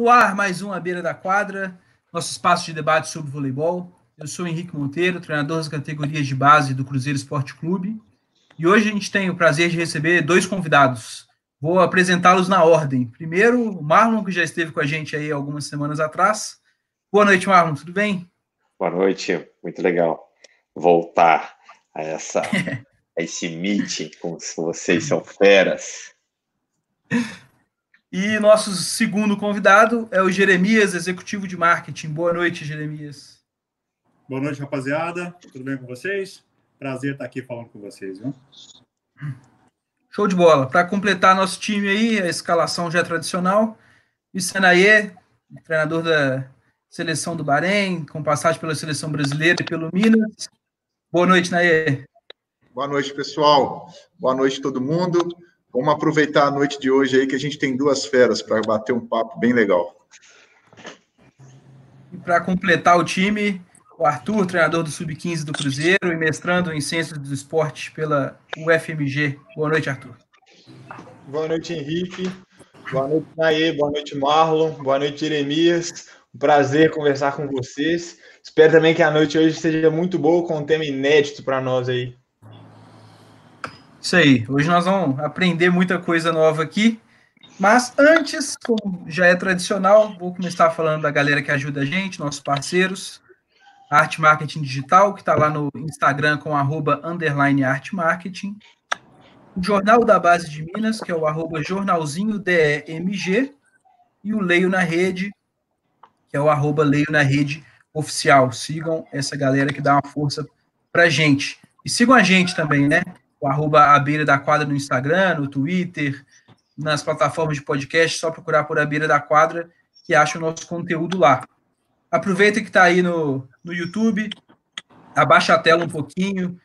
No ar, mais um à beira da quadra, nosso espaço de debate sobre voleibol. Eu sou Henrique Monteiro, treinador das categorias de base do Cruzeiro Esporte Clube. E hoje a gente tem o prazer de receber dois convidados. Vou apresentá-los na ordem. Primeiro, o Marlon, que já esteve com a gente aí algumas semanas atrás. Boa noite, Marlon, tudo bem? Boa noite, muito legal voltar a, essa, a esse meeting com vocês, são feras. E nosso segundo convidado é o Jeremias, executivo de marketing. Boa noite, Jeremias. Boa noite, rapaziada. Tudo bem com vocês? Prazer estar aqui falando com vocês, viu? Show de bola. Para completar nosso time aí, a escalação já é tradicional. Senaye, treinador da seleção do Bahrein, com passagem pela seleção brasileira e pelo Minas. Boa noite, Naê. Boa noite, pessoal. Boa noite, todo mundo. Vamos aproveitar a noite de hoje aí que a gente tem duas feras para bater um papo bem legal. E para completar o time, o Arthur, treinador do Sub-15 do Cruzeiro e mestrando em Ciências do Esporte pela UFMG. Boa noite, Arthur. Boa noite, Henrique. Boa noite, Naê. Boa noite, Marlon. Boa noite, Jeremias. Um prazer conversar com vocês. Espero também que a noite hoje seja muito boa, com um tema inédito para nós aí. Isso aí. Hoje nós vamos aprender muita coisa nova aqui. Mas antes, como já é tradicional, vou começar falando da galera que ajuda a gente, nossos parceiros. Arte Marketing Digital, que está lá no Instagram com arroba underline Arte Marketing. O Jornal da Base de Minas, que é o arroba jornalzinho DEMG. E o Leio na Rede, que é o arroba Leio na Rede Oficial. Sigam essa galera que dá uma força pra gente. E sigam a gente também, né? O arroba a beira da quadra no Instagram, no Twitter, nas plataformas de podcast, só procurar por a beira da quadra que acha o nosso conteúdo lá. Aproveita que está aí no, no YouTube, abaixa a tela um pouquinho,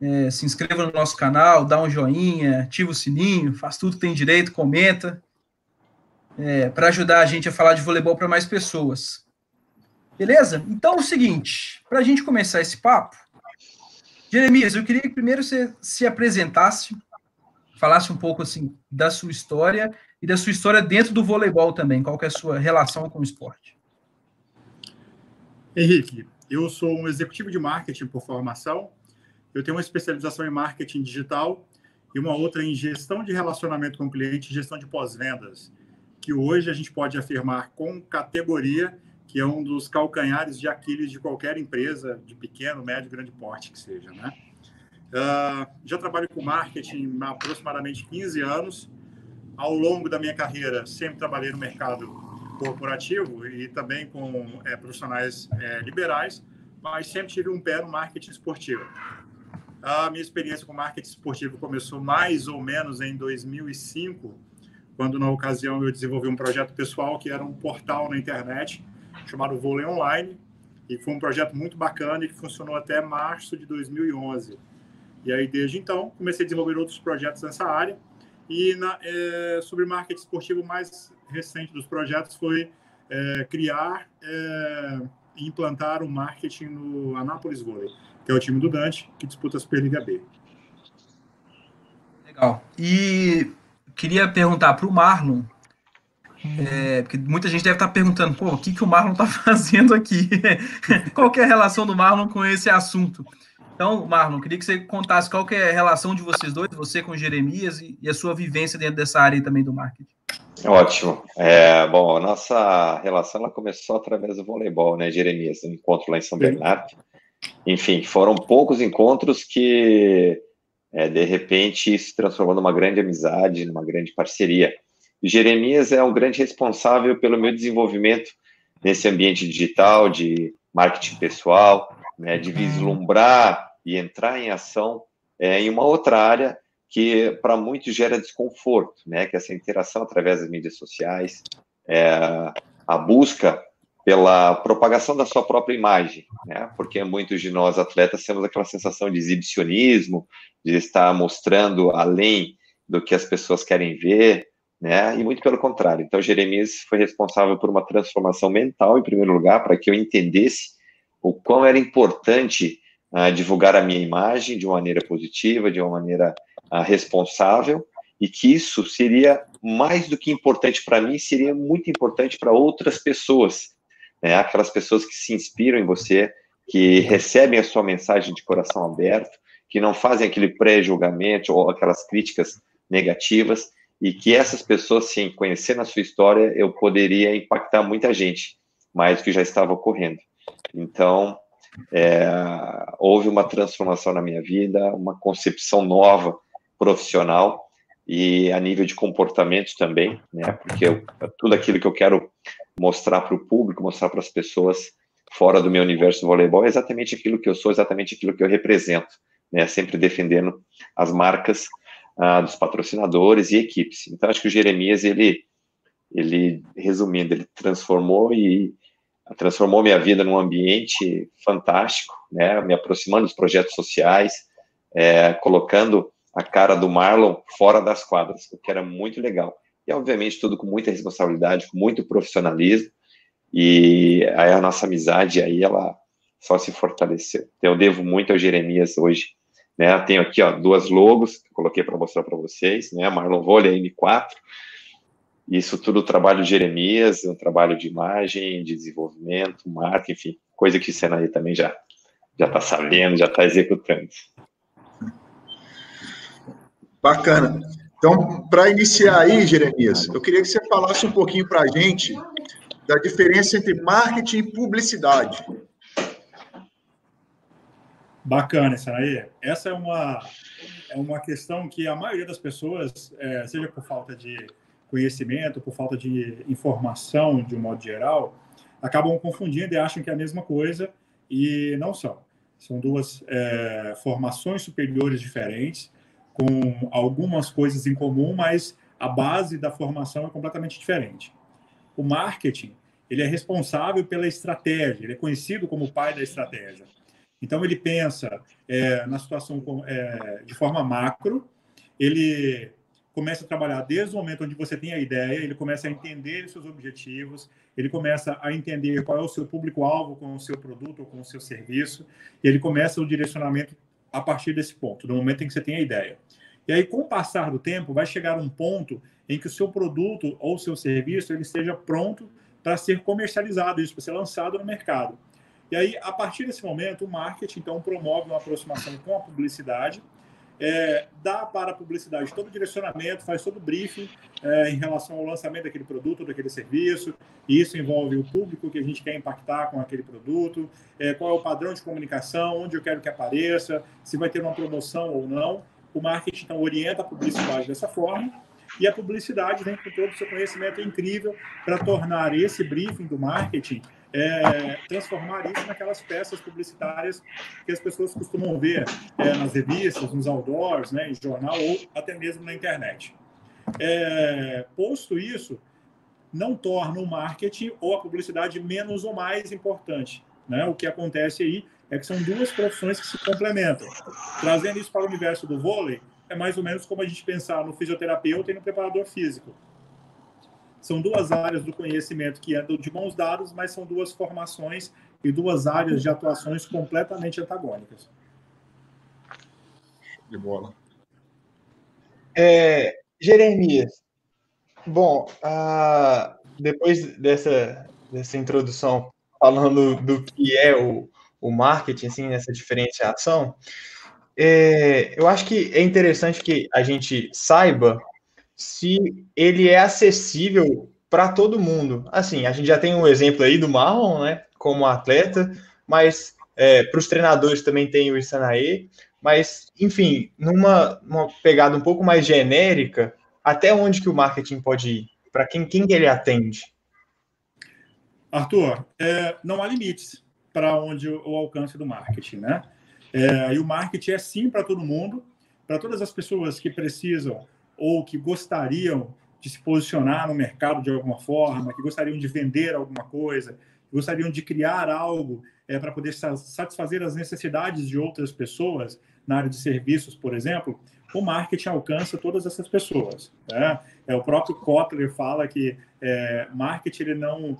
é, se inscreva no nosso canal, dá um joinha, ativa o sininho, faz tudo que tem direito, comenta, é, para ajudar a gente a falar de voleibol para mais pessoas. Beleza? Então é o seguinte, para a gente começar esse papo, Jeremias, eu queria que primeiro você se apresentasse, falasse um pouco assim da sua história e da sua história dentro do voleibol também. Qual é a sua relação com o esporte? Henrique, eu sou um executivo de marketing por formação. Eu tenho uma especialização em marketing digital e uma outra em gestão de relacionamento com o cliente, gestão de pós-vendas, que hoje a gente pode afirmar com categoria que é um dos calcanhares de Aquiles de qualquer empresa, de pequeno, médio, grande porte que seja, né? Uh, já trabalho com marketing há aproximadamente 15 anos. Ao longo da minha carreira, sempre trabalhei no mercado corporativo e também com é, profissionais é, liberais, mas sempre tive um pé no marketing esportivo. A minha experiência com marketing esportivo começou mais ou menos em 2005, quando na ocasião eu desenvolvi um projeto pessoal que era um portal na internet chamado Vôlei Online, e foi um projeto muito bacana e que funcionou até março de 2011. E aí, desde então, comecei a desenvolver outros projetos nessa área. E na, é, sobre marketing esportivo, o mais recente dos projetos foi é, criar é, e implantar o marketing no Anápolis Vôlei, que é o time do Dante, que disputa a Superliga B. Legal. E queria perguntar para o Marlon é, porque muita gente deve estar perguntando, pô, o que, que o Marlon está fazendo aqui? qual é a relação do Marlon com esse assunto? Então, Marlon, queria que você contasse qual é a relação de vocês dois, você com Jeremias e, e a sua vivência dentro dessa área também do marketing. Ótimo. É, bom, a nossa relação ela começou através do voleibol, né, Jeremias? Um encontro lá em São Bernardo. Enfim, foram poucos encontros que, é, de repente, se transformou numa grande amizade, numa grande parceria. Jeremias é um grande responsável pelo meu desenvolvimento nesse ambiente digital, de marketing pessoal, né, de vislumbrar e entrar em ação é, em uma outra área que para muitos gera desconforto, né, que é essa interação através das mídias sociais, é, a busca pela propagação da sua própria imagem, né, porque muitos de nós atletas temos aquela sensação de exibicionismo, de estar mostrando além do que as pessoas querem ver, né? E muito pelo contrário. Então, Jeremias foi responsável por uma transformação mental, em primeiro lugar, para que eu entendesse o quão era importante uh, divulgar a minha imagem de uma maneira positiva, de uma maneira uh, responsável, e que isso seria mais do que importante para mim, seria muito importante para outras pessoas, né? aquelas pessoas que se inspiram em você, que recebem a sua mensagem de coração aberto, que não fazem aquele pré-julgamento ou aquelas críticas negativas, e que essas pessoas, sim, conhecendo a sua história, eu poderia impactar muita gente, mais do que já estava ocorrendo. Então, é, houve uma transformação na minha vida, uma concepção nova profissional e a nível de comportamento também, né? Porque eu, tudo aquilo que eu quero mostrar para o público, mostrar para as pessoas fora do meu universo do voleibol é exatamente aquilo que eu sou, exatamente aquilo que eu represento, né? Sempre defendendo as marcas ah, dos patrocinadores e equipes. Então acho que o Jeremias ele ele resumindo ele transformou e transformou minha vida num ambiente fantástico, né? Me aproximando dos projetos sociais, é, colocando a cara do Marlon fora das quadras, o que era muito legal. E, obviamente, tudo com muita responsabilidade, com muito profissionalismo, e aí a nossa amizade aí, ela só se fortaleceu. Então, eu devo muito ao Jeremias hoje, né? Tenho aqui, ó, duas logos que coloquei para mostrar para vocês, né? Marlon Vôlei M4, isso tudo trabalho de Jeremias, um trabalho de imagem, de desenvolvimento, marca, enfim, coisa que o Senaí também já já está sabendo, já está executando. Bacana. Então, para iniciar aí, Jeremias, eu queria que você falasse um pouquinho para a gente da diferença entre marketing e publicidade. Bacana isso aí. Essa é uma, é uma questão que a maioria das pessoas, é, seja por falta de conhecimento, por falta de informação de um modo geral, acabam confundindo e acham que é a mesma coisa e não são. São duas é, formações superiores diferentes, com algumas coisas em comum, mas a base da formação é completamente diferente. O marketing ele é responsável pela estratégia, ele é conhecido como o pai da estratégia. Então ele pensa é, na situação é, de forma macro, ele começa a trabalhar desde o momento onde você tem a ideia, ele começa a entender os seus objetivos, ele começa a entender qual é o seu público-alvo com o seu produto ou com o seu serviço, e ele começa o direcionamento a partir desse ponto, no momento em que você tem a ideia. E aí, com o passar do tempo, vai chegar um ponto em que o seu produto ou o seu serviço ele esteja pronto para ser comercializado, isso para ser lançado no mercado. E aí, a partir desse momento, o marketing então promove uma aproximação com a publicidade é, dá para a publicidade todo o direcionamento, faz todo o briefing é, em relação ao lançamento daquele produto, daquele serviço. E isso envolve o público que a gente quer impactar com aquele produto, é, qual é o padrão de comunicação, onde eu quero que apareça, se vai ter uma promoção ou não. O marketing então orienta a publicidade dessa forma e a publicidade vem com todo o seu conhecimento incrível para tornar esse briefing do marketing é, transformar isso naquelas peças publicitárias que as pessoas costumam ver é, nas revistas, nos outdoors, né, em jornal ou até mesmo na internet. É, posto isso, não torna o marketing ou a publicidade menos ou mais importante. Né? O que acontece aí é que são duas profissões que se complementam. Trazendo isso para o universo do vôlei, é mais ou menos como a gente pensar no fisioterapeuta e no preparador físico. São duas áreas do conhecimento que andam de mãos dadas, mas são duas formações e duas áreas de atuações completamente antagônicas. De bola. É, Jeremias, bom, uh, depois dessa, dessa introdução falando do que é o, o marketing, assim, nessa diferenciação, é, eu acho que é interessante que a gente saiba se ele é acessível para todo mundo. Assim, a gente já tem um exemplo aí do Marlon, né, como atleta, mas é, para os treinadores também tem o Isanae, mas, enfim, numa, pegada um pouco mais genérica, até onde que o marketing pode ir? Para quem, quem que ele atende? Arthur, é, não há limites para onde o, o alcance do marketing, né? É, e o marketing é sim para todo mundo, para todas as pessoas que precisam ou que gostariam de se posicionar no mercado de alguma forma, que gostariam de vender alguma coisa, que gostariam de criar algo é, para poder satisfazer as necessidades de outras pessoas na área de serviços, por exemplo, o marketing alcança todas essas pessoas. Né? É, o próprio Kotler fala que é, marketing ele não,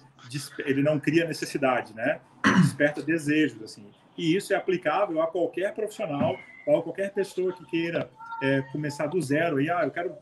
ele não cria necessidade, né? Ele desperta desejos. Assim. E isso é aplicável a qualquer profissional, a qualquer pessoa que queira é, começar do zero e ah, eu quero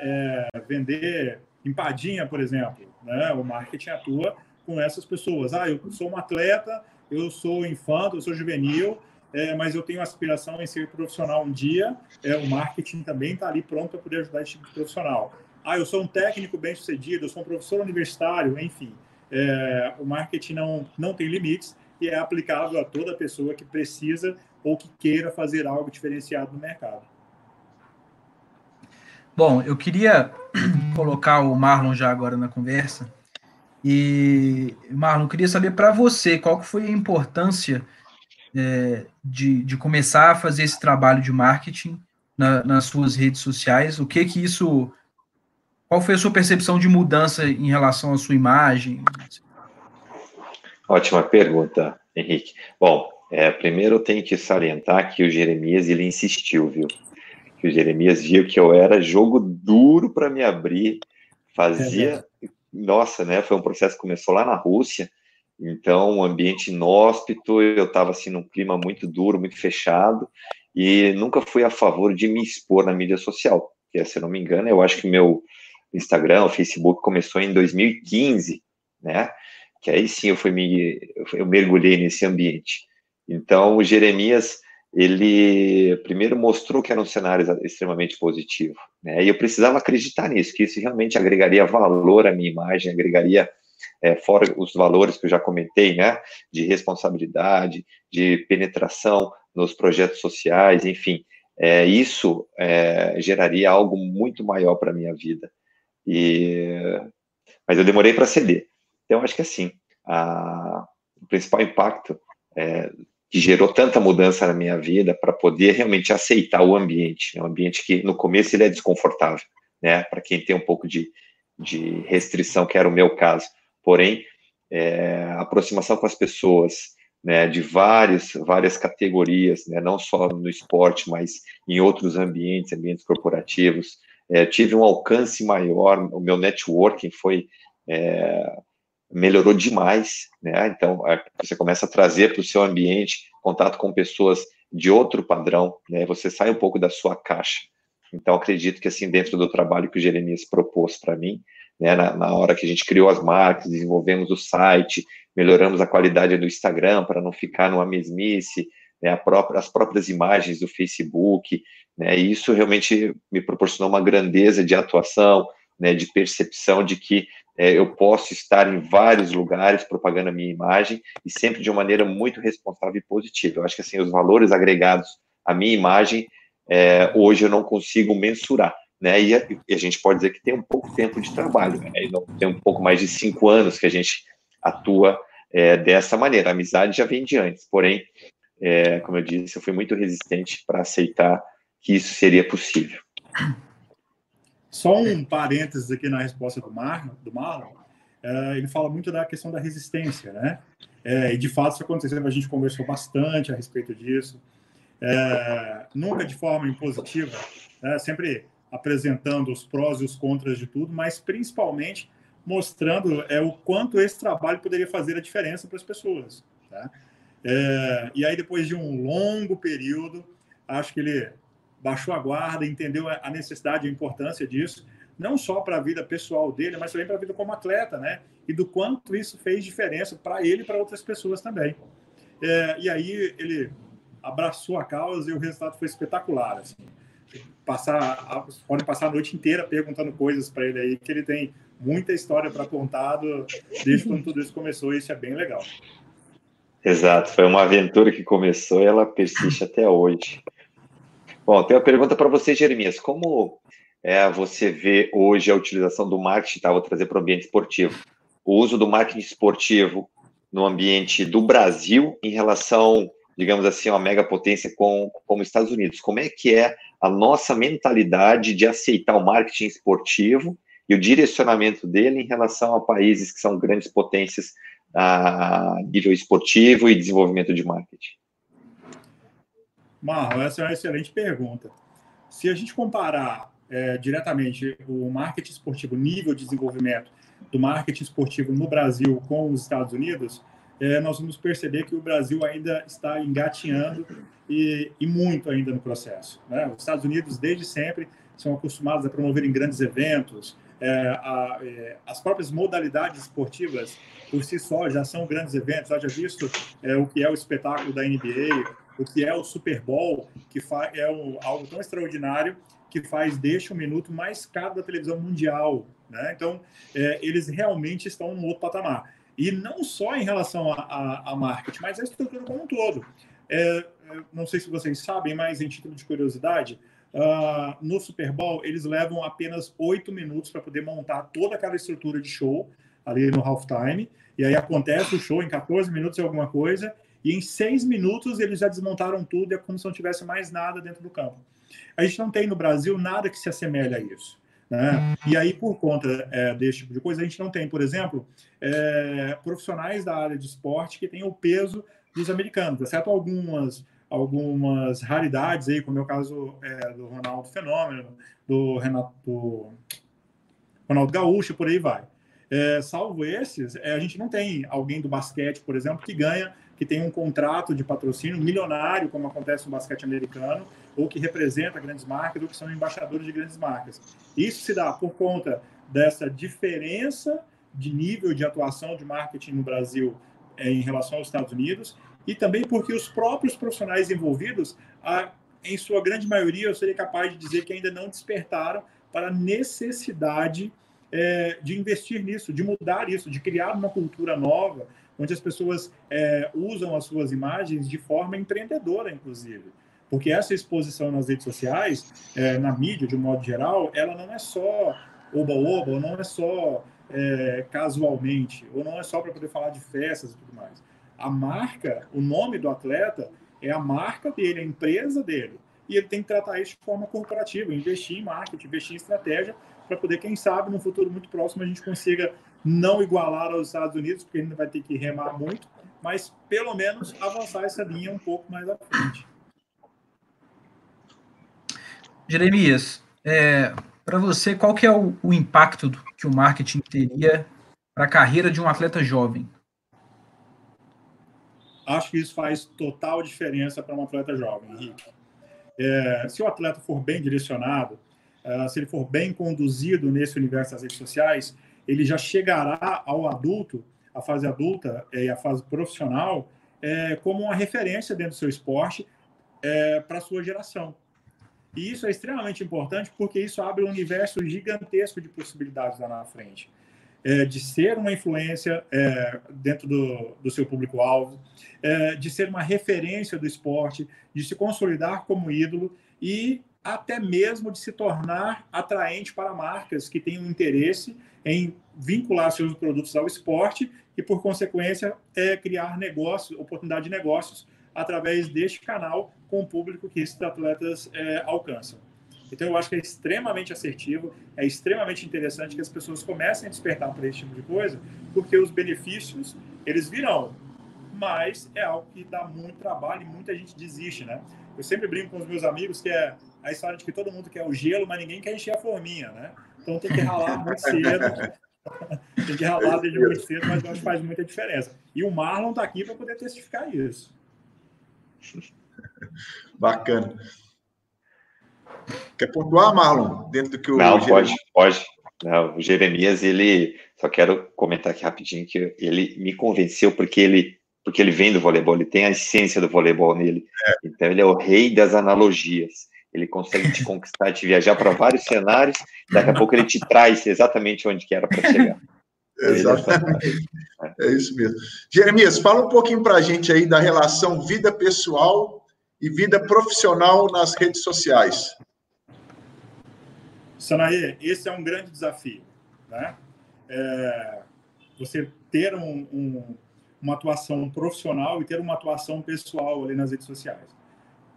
é, vender empadinha, por exemplo. Né? O marketing atua com essas pessoas. Ah, eu sou um atleta, eu sou infanto, eu sou juvenil, é, mas eu tenho aspiração em ser profissional um dia. É, o marketing também está ali pronto para poder ajudar esse tipo de profissional. Ah, eu sou um técnico bem sucedido, eu sou um professor universitário, enfim. É, o marketing não, não tem limites e é aplicável a toda pessoa que precisa ou que queira fazer algo diferenciado no mercado. Bom, eu queria colocar o Marlon já agora na conversa. E, Marlon, queria saber para você qual foi a importância é, de, de começar a fazer esse trabalho de marketing na, nas suas redes sociais. O que que isso. Qual foi a sua percepção de mudança em relação à sua imagem? Ótima pergunta, Henrique. Bom, é, primeiro eu tenho que salientar que o Jeremias ele insistiu, viu? Que o Jeremias viu que eu era jogo duro para me abrir, fazia. É nossa, né? Foi um processo que começou lá na Rússia, então um ambiente inóspito, eu estava assim num clima muito duro, muito fechado, e nunca fui a favor de me expor na mídia social. Que, se eu não me engano, eu acho que meu Instagram, o Facebook começou em 2015, né? Que aí sim eu fui me eu mergulhei nesse ambiente. Então, o Jeremias ele primeiro mostrou que era um cenário extremamente positivo, né? E eu precisava acreditar nisso, que isso realmente agregaria valor à minha imagem, agregaria é, fora os valores que eu já comentei, né? De responsabilidade, de penetração nos projetos sociais, enfim, é, isso é, geraria algo muito maior para minha vida. E, mas eu demorei para ceder. Então, acho que assim, a, o principal impacto é, que gerou tanta mudança na minha vida para poder realmente aceitar o ambiente, né? um ambiente que no começo ele é desconfortável, né, para quem tem um pouco de, de restrição, que era o meu caso. Porém, é, aproximação com as pessoas, né, de várias, várias categorias, né, não só no esporte, mas em outros ambientes, ambientes corporativos, é, tive um alcance maior, o meu networking foi é, melhorou demais, né? Então, é, você começa a trazer para o seu ambiente contato com pessoas de outro padrão, né? Você sai um pouco da sua caixa. Então, acredito que, assim, dentro do trabalho que o Jeremias propôs para mim, né, na, na, hora que a gente criou as marcas, desenvolvemos o site, melhoramos a qualidade do Instagram para não ficar numa mesmice, né, própria, as próprias imagens do Facebook, né, e isso realmente me proporcionou uma grandeza de atuação, né, de percepção de que é, eu posso estar em vários lugares propagando a minha imagem e sempre de uma maneira muito responsável e positiva. Eu acho que assim os valores agregados à minha imagem é, hoje eu não consigo mensurar, né? E a, e a, gente pode dizer que tem um pouco tempo de trabalho, né? tem um pouco mais de cinco anos que a gente atua é, dessa maneira. A amizade já vem de antes, porém, é, como eu disse, eu fui muito resistente para aceitar que isso seria possível. Só um parênteses aqui na resposta do, Mar, do Marlon. É, ele fala muito da questão da resistência, né? É, e de fato isso aconteceu, a gente conversou bastante a respeito disso. É, nunca de forma impositiva, né? sempre apresentando os prós e os contras de tudo, mas principalmente mostrando é, o quanto esse trabalho poderia fazer a diferença para as pessoas. Tá? É, e aí, depois de um longo período, acho que ele baixou a guarda, entendeu a necessidade e a importância disso, não só para a vida pessoal dele, mas também para a vida como atleta, né? E do quanto isso fez diferença para ele e para outras pessoas também. É, e aí ele abraçou a causa e o resultado foi espetacular. Assim. Passar, podem passar a noite inteira perguntando coisas para ele aí, que ele tem muita história para contar do, desde quando tudo isso começou, e isso é bem legal. Exato, foi uma aventura que começou e ela persiste até hoje. Bom, tem uma pergunta para você, Jeremias. Como é, você vê hoje a utilização do marketing, tá? Vou trazer para o ambiente esportivo. O uso do marketing esportivo no ambiente do Brasil em relação, digamos assim, a uma mega potência com, como Estados Unidos. Como é que é a nossa mentalidade de aceitar o marketing esportivo e o direcionamento dele em relação a países que são grandes potências a nível esportivo e desenvolvimento de marketing? Marlon, essa é uma excelente pergunta. Se a gente comparar é, diretamente o marketing esportivo, nível de desenvolvimento do marketing esportivo no Brasil com os Estados Unidos, é, nós vamos perceber que o Brasil ainda está engatinhando e, e muito ainda no processo. Né? Os Estados Unidos, desde sempre, são acostumados a promover em grandes eventos, é, a, é, as próprias modalidades esportivas por si só já são grandes eventos. Já visto é, o que é o espetáculo da NBA, o que é o Super Bowl, que é um, algo tão extraordinário que faz deste um minuto mais caro da televisão mundial. Né? Então, é, eles realmente estão num outro patamar. E não só em relação a, a, a marketing, mas a estrutura como um todo. É, é não sei se vocês sabem, mas em título de curiosidade, uh, no Super Bowl eles levam apenas oito minutos para poder montar toda aquela estrutura de show ali no halftime. E aí acontece o show em 14 minutos e alguma coisa, e em seis minutos eles já desmontaram tudo, é como se não tivesse mais nada dentro do campo. A gente não tem no Brasil nada que se assemelhe a isso. Né? E aí, por conta é, desse tipo de coisa, a gente não tem, por exemplo, é, profissionais da área de esporte que têm o peso dos americanos, exceto algumas algumas raridades aí, como é o caso é, do Ronaldo Fenômeno, do Renato do Ronaldo Gaúcho, por aí vai. É, salvo esses, é, a gente não tem alguém do basquete, por exemplo, que ganha, que tem um contrato de patrocínio milionário, como acontece no basquete americano, ou que representa grandes marcas, ou que são embaixadores de grandes marcas. Isso se dá por conta dessa diferença de nível de atuação de marketing no Brasil é, em relação aos Estados Unidos, e também porque os próprios profissionais envolvidos, a, em sua grande maioria, eu seria capaz de dizer que ainda não despertaram para a necessidade é, de investir nisso, de mudar isso, de criar uma cultura nova, onde as pessoas é, usam as suas imagens de forma empreendedora, inclusive. Porque essa exposição nas redes sociais, é, na mídia, de um modo geral, ela não é só oba-oba, ou não é só é, casualmente, ou não é só para poder falar de festas e tudo mais. A marca, o nome do atleta, é a marca dele, a empresa dele. E ele tem que tratar isso de forma corporativa, investir em marketing, investir em estratégia, para poder, quem sabe, no futuro muito próximo, a gente consiga não igualar aos Estados Unidos, porque ainda vai ter que remar muito, mas pelo menos avançar essa linha um pouco mais à frente. Jeremias, é, para você, qual que é o, o impacto que o marketing teria para a carreira de um atleta jovem? Acho que isso faz total diferença para um atleta jovem, Henrique. É, se o atleta for bem direcionado, uh, se ele for bem conduzido nesse universo das redes sociais, ele já chegará ao adulto, a fase adulta e a fase profissional, é, como uma referência dentro do seu esporte é, para a sua geração. E isso é extremamente importante porque isso abre um universo gigantesco de possibilidades lá na frente. É, de ser uma influência é, dentro do, do seu público-alvo, é, de ser uma referência do esporte, de se consolidar como ídolo e até mesmo de se tornar atraente para marcas que tenham interesse em vincular seus produtos ao esporte e, por consequência, é, criar negócios, oportunidade de negócios através deste canal com o público que esses atletas é, alcançam. Então, eu acho que é extremamente assertivo, é extremamente interessante que as pessoas comecem a despertar para esse tipo de coisa, porque os benefícios, eles virão, mas é algo que dá muito trabalho e muita gente desiste, né? Eu sempre brinco com os meus amigos que é a história de que todo mundo quer o gelo, mas ninguém quer encher a forminha, né? Então tem que ralar muito cedo. tem que ralar desde muito cedo, mas eu acho que faz muita diferença. E o Marlon está aqui para poder testificar isso. Bacana. Quer pontuar, Marlon, dentro do que o. Não, pode, pode. Não, o Jeremias, ele. Só quero comentar aqui rapidinho que ele me convenceu porque ele porque ele vem do voleibol, ele tem a essência do voleibol nele. É. Então ele é o rei das analogias. Ele consegue te conquistar, te viajar para vários cenários. Daqui a pouco ele te traz exatamente onde que era para chegar. Exatamente. É isso mesmo. Jeremias, fala um pouquinho para a gente aí da relação vida pessoal e vida profissional nas redes sociais. Sanaê, esse é um grande desafio. Né? É, você ter um, um uma atuação profissional e ter uma atuação pessoal ali nas redes sociais.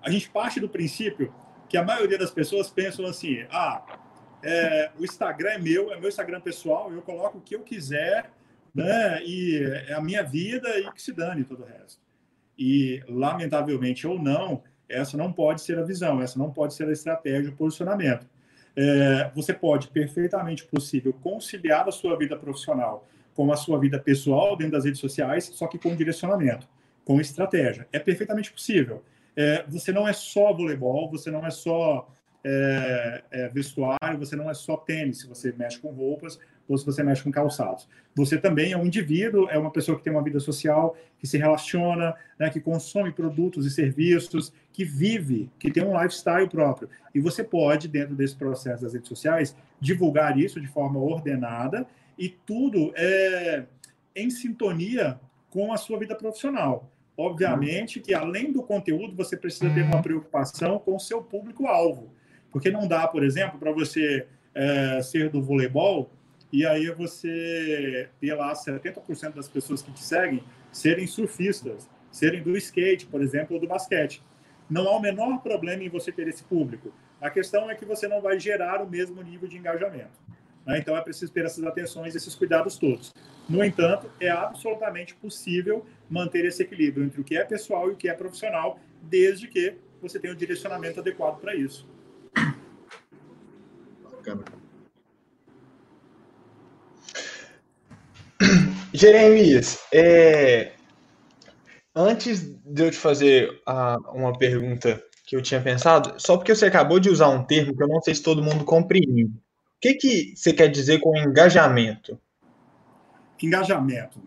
A gente parte do princípio que a maioria das pessoas pensam assim: ah, é, o Instagram é meu, é meu Instagram pessoal, eu coloco o que eu quiser, né? E é a minha vida e que se dane todo o resto. E, lamentavelmente ou não, essa não pode ser a visão, essa não pode ser a estratégia, o posicionamento. É, você pode perfeitamente possível conciliar a sua vida profissional com a sua vida pessoal dentro das redes sociais, só que com direcionamento, com estratégia. É perfeitamente possível. É, você não é só voleibol, você não é só é, é, vestuário, você não é só tênis, se você mexe com roupas ou se você mexe com calçados. Você também é um indivíduo, é uma pessoa que tem uma vida social, que se relaciona, né, que consome produtos e serviços, que vive, que tem um lifestyle próprio. E você pode, dentro desse processo das redes sociais, divulgar isso de forma ordenada e tudo é em sintonia com a sua vida profissional. Obviamente que, além do conteúdo, você precisa ter uma preocupação com o seu público-alvo. Porque não dá, por exemplo, para você é, ser do voleibol e aí você ter lá 70% das pessoas que te seguem serem surfistas, serem do skate, por exemplo, ou do basquete. Não há o menor problema em você ter esse público. A questão é que você não vai gerar o mesmo nível de engajamento. Né? Então é preciso ter essas atenções, esses cuidados todos. No entanto, é absolutamente possível manter esse equilíbrio entre o que é pessoal e o que é profissional, desde que você tenha o um direcionamento adequado para isso. Bacana. Jeremias, é... antes de eu te fazer a, uma pergunta que eu tinha pensado, só porque você acabou de usar um termo que eu não sei se todo mundo compreende. Que, que você quer dizer com engajamento? Engajamento.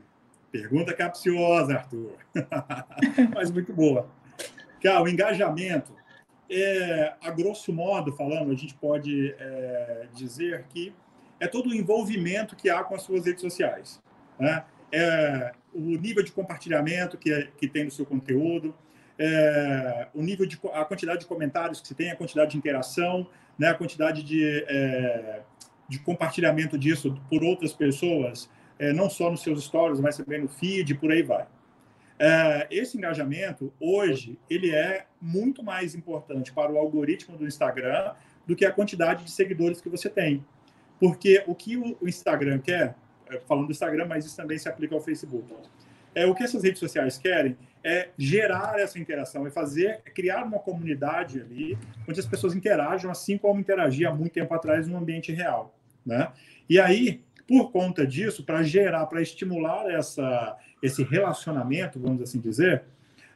Pergunta capciosa, Arthur. Mas muito boa. Cara, o engajamento, é, a grosso modo falando, a gente pode é, dizer que é todo o envolvimento que há com as suas redes sociais. Né? É, o nível de compartilhamento que, é, que tem no seu conteúdo, é, o nível de a quantidade de comentários que se tem, a quantidade de interação, né, a quantidade de, é, de compartilhamento disso por outras pessoas, é, não só nos seus stories, mas também no feed, por aí vai. É, esse engajamento hoje ele é muito mais importante para o algoritmo do Instagram do que a quantidade de seguidores que você tem, porque o que o Instagram quer é, falando do Instagram, mas isso também se aplica ao Facebook. É, o que essas redes sociais querem é gerar essa interação, é fazer, é criar uma comunidade ali, onde as pessoas interajam assim como interagia há muito tempo atrás no ambiente real, né? E aí, por conta disso, para gerar, para estimular essa, esse relacionamento, vamos assim dizer,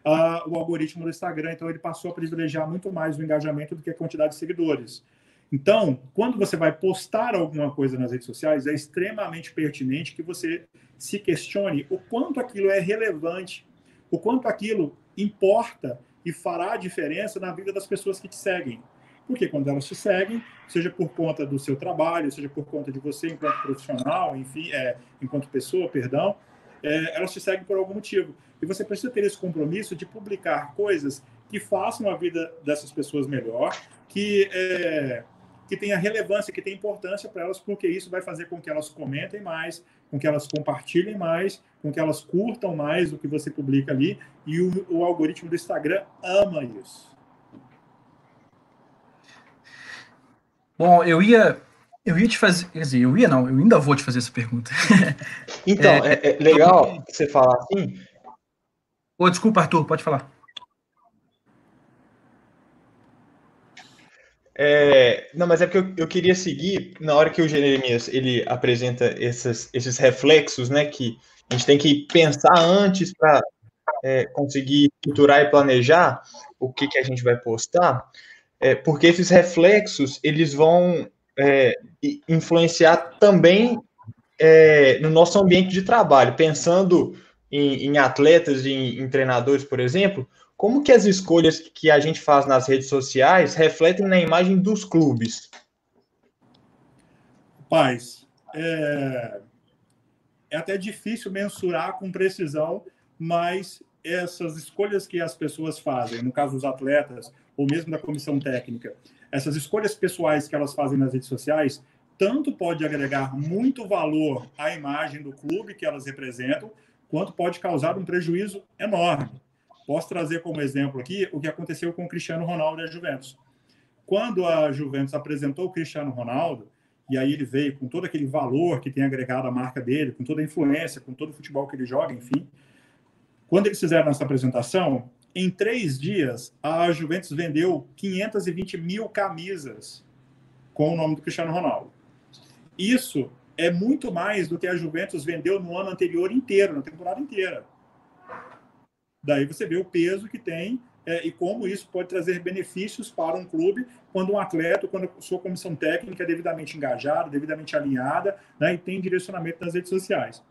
uh, o algoritmo do Instagram, então, ele passou a privilegiar muito mais o engajamento do que a quantidade de seguidores. Então, quando você vai postar alguma coisa nas redes sociais, é extremamente pertinente que você se questione o quanto aquilo é relevante, o quanto aquilo importa e fará diferença na vida das pessoas que te seguem. Porque quando elas te seguem, seja por conta do seu trabalho, seja por conta de você enquanto profissional, enfim, é, enquanto pessoa, perdão, é, elas te seguem por algum motivo. E você precisa ter esse compromisso de publicar coisas que façam a vida dessas pessoas melhor, que é, que tenha relevância, que tenha importância para elas, porque isso vai fazer com que elas comentem mais, com que elas compartilhem mais, com que elas curtam mais o que você publica ali, e o, o algoritmo do Instagram ama isso. Bom, eu ia eu ia te fazer, quer dizer, eu ia não, eu ainda vou te fazer essa pergunta. Então, é, é, é legal você falar assim. Ô, desculpa, Arthur, pode falar. É, não, mas é porque eu, eu, queria seguir na hora que o Jeremias ele apresenta esses, reflexos, né, que a gente tem que pensar antes para é, conseguir estruturar e planejar o que, que a gente vai postar, é, porque esses reflexos eles vão é, influenciar também é, no nosso ambiente de trabalho, pensando em, em atletas, em, em treinadores, por exemplo, como que as escolhas que a gente faz nas redes sociais refletem na imagem dos clubes? Paz, é, é até difícil mensurar com precisão, mas essas escolhas que as pessoas fazem, no caso dos atletas, ou mesmo da comissão técnica, essas escolhas pessoais que elas fazem nas redes sociais, tanto pode agregar muito valor à imagem do clube que elas representam, quanto pode causar um prejuízo enorme. Posso trazer como exemplo aqui o que aconteceu com o Cristiano Ronaldo e a Juventus. Quando a Juventus apresentou o Cristiano Ronaldo, e aí ele veio com todo aquele valor que tem agregado a marca dele, com toda a influência, com todo o futebol que ele joga, enfim. Quando eles fizeram essa apresentação, em três dias, a Juventus vendeu 520 mil camisas com o nome do Cristiano Ronaldo. Isso é muito mais do que a Juventus vendeu no ano anterior inteiro, na temporada inteira. Daí você vê o peso que tem é, e como isso pode trazer benefícios para um clube quando um atleta, quando a sua comissão técnica é devidamente engajada, devidamente alinhada né, e tem direcionamento nas redes sociais.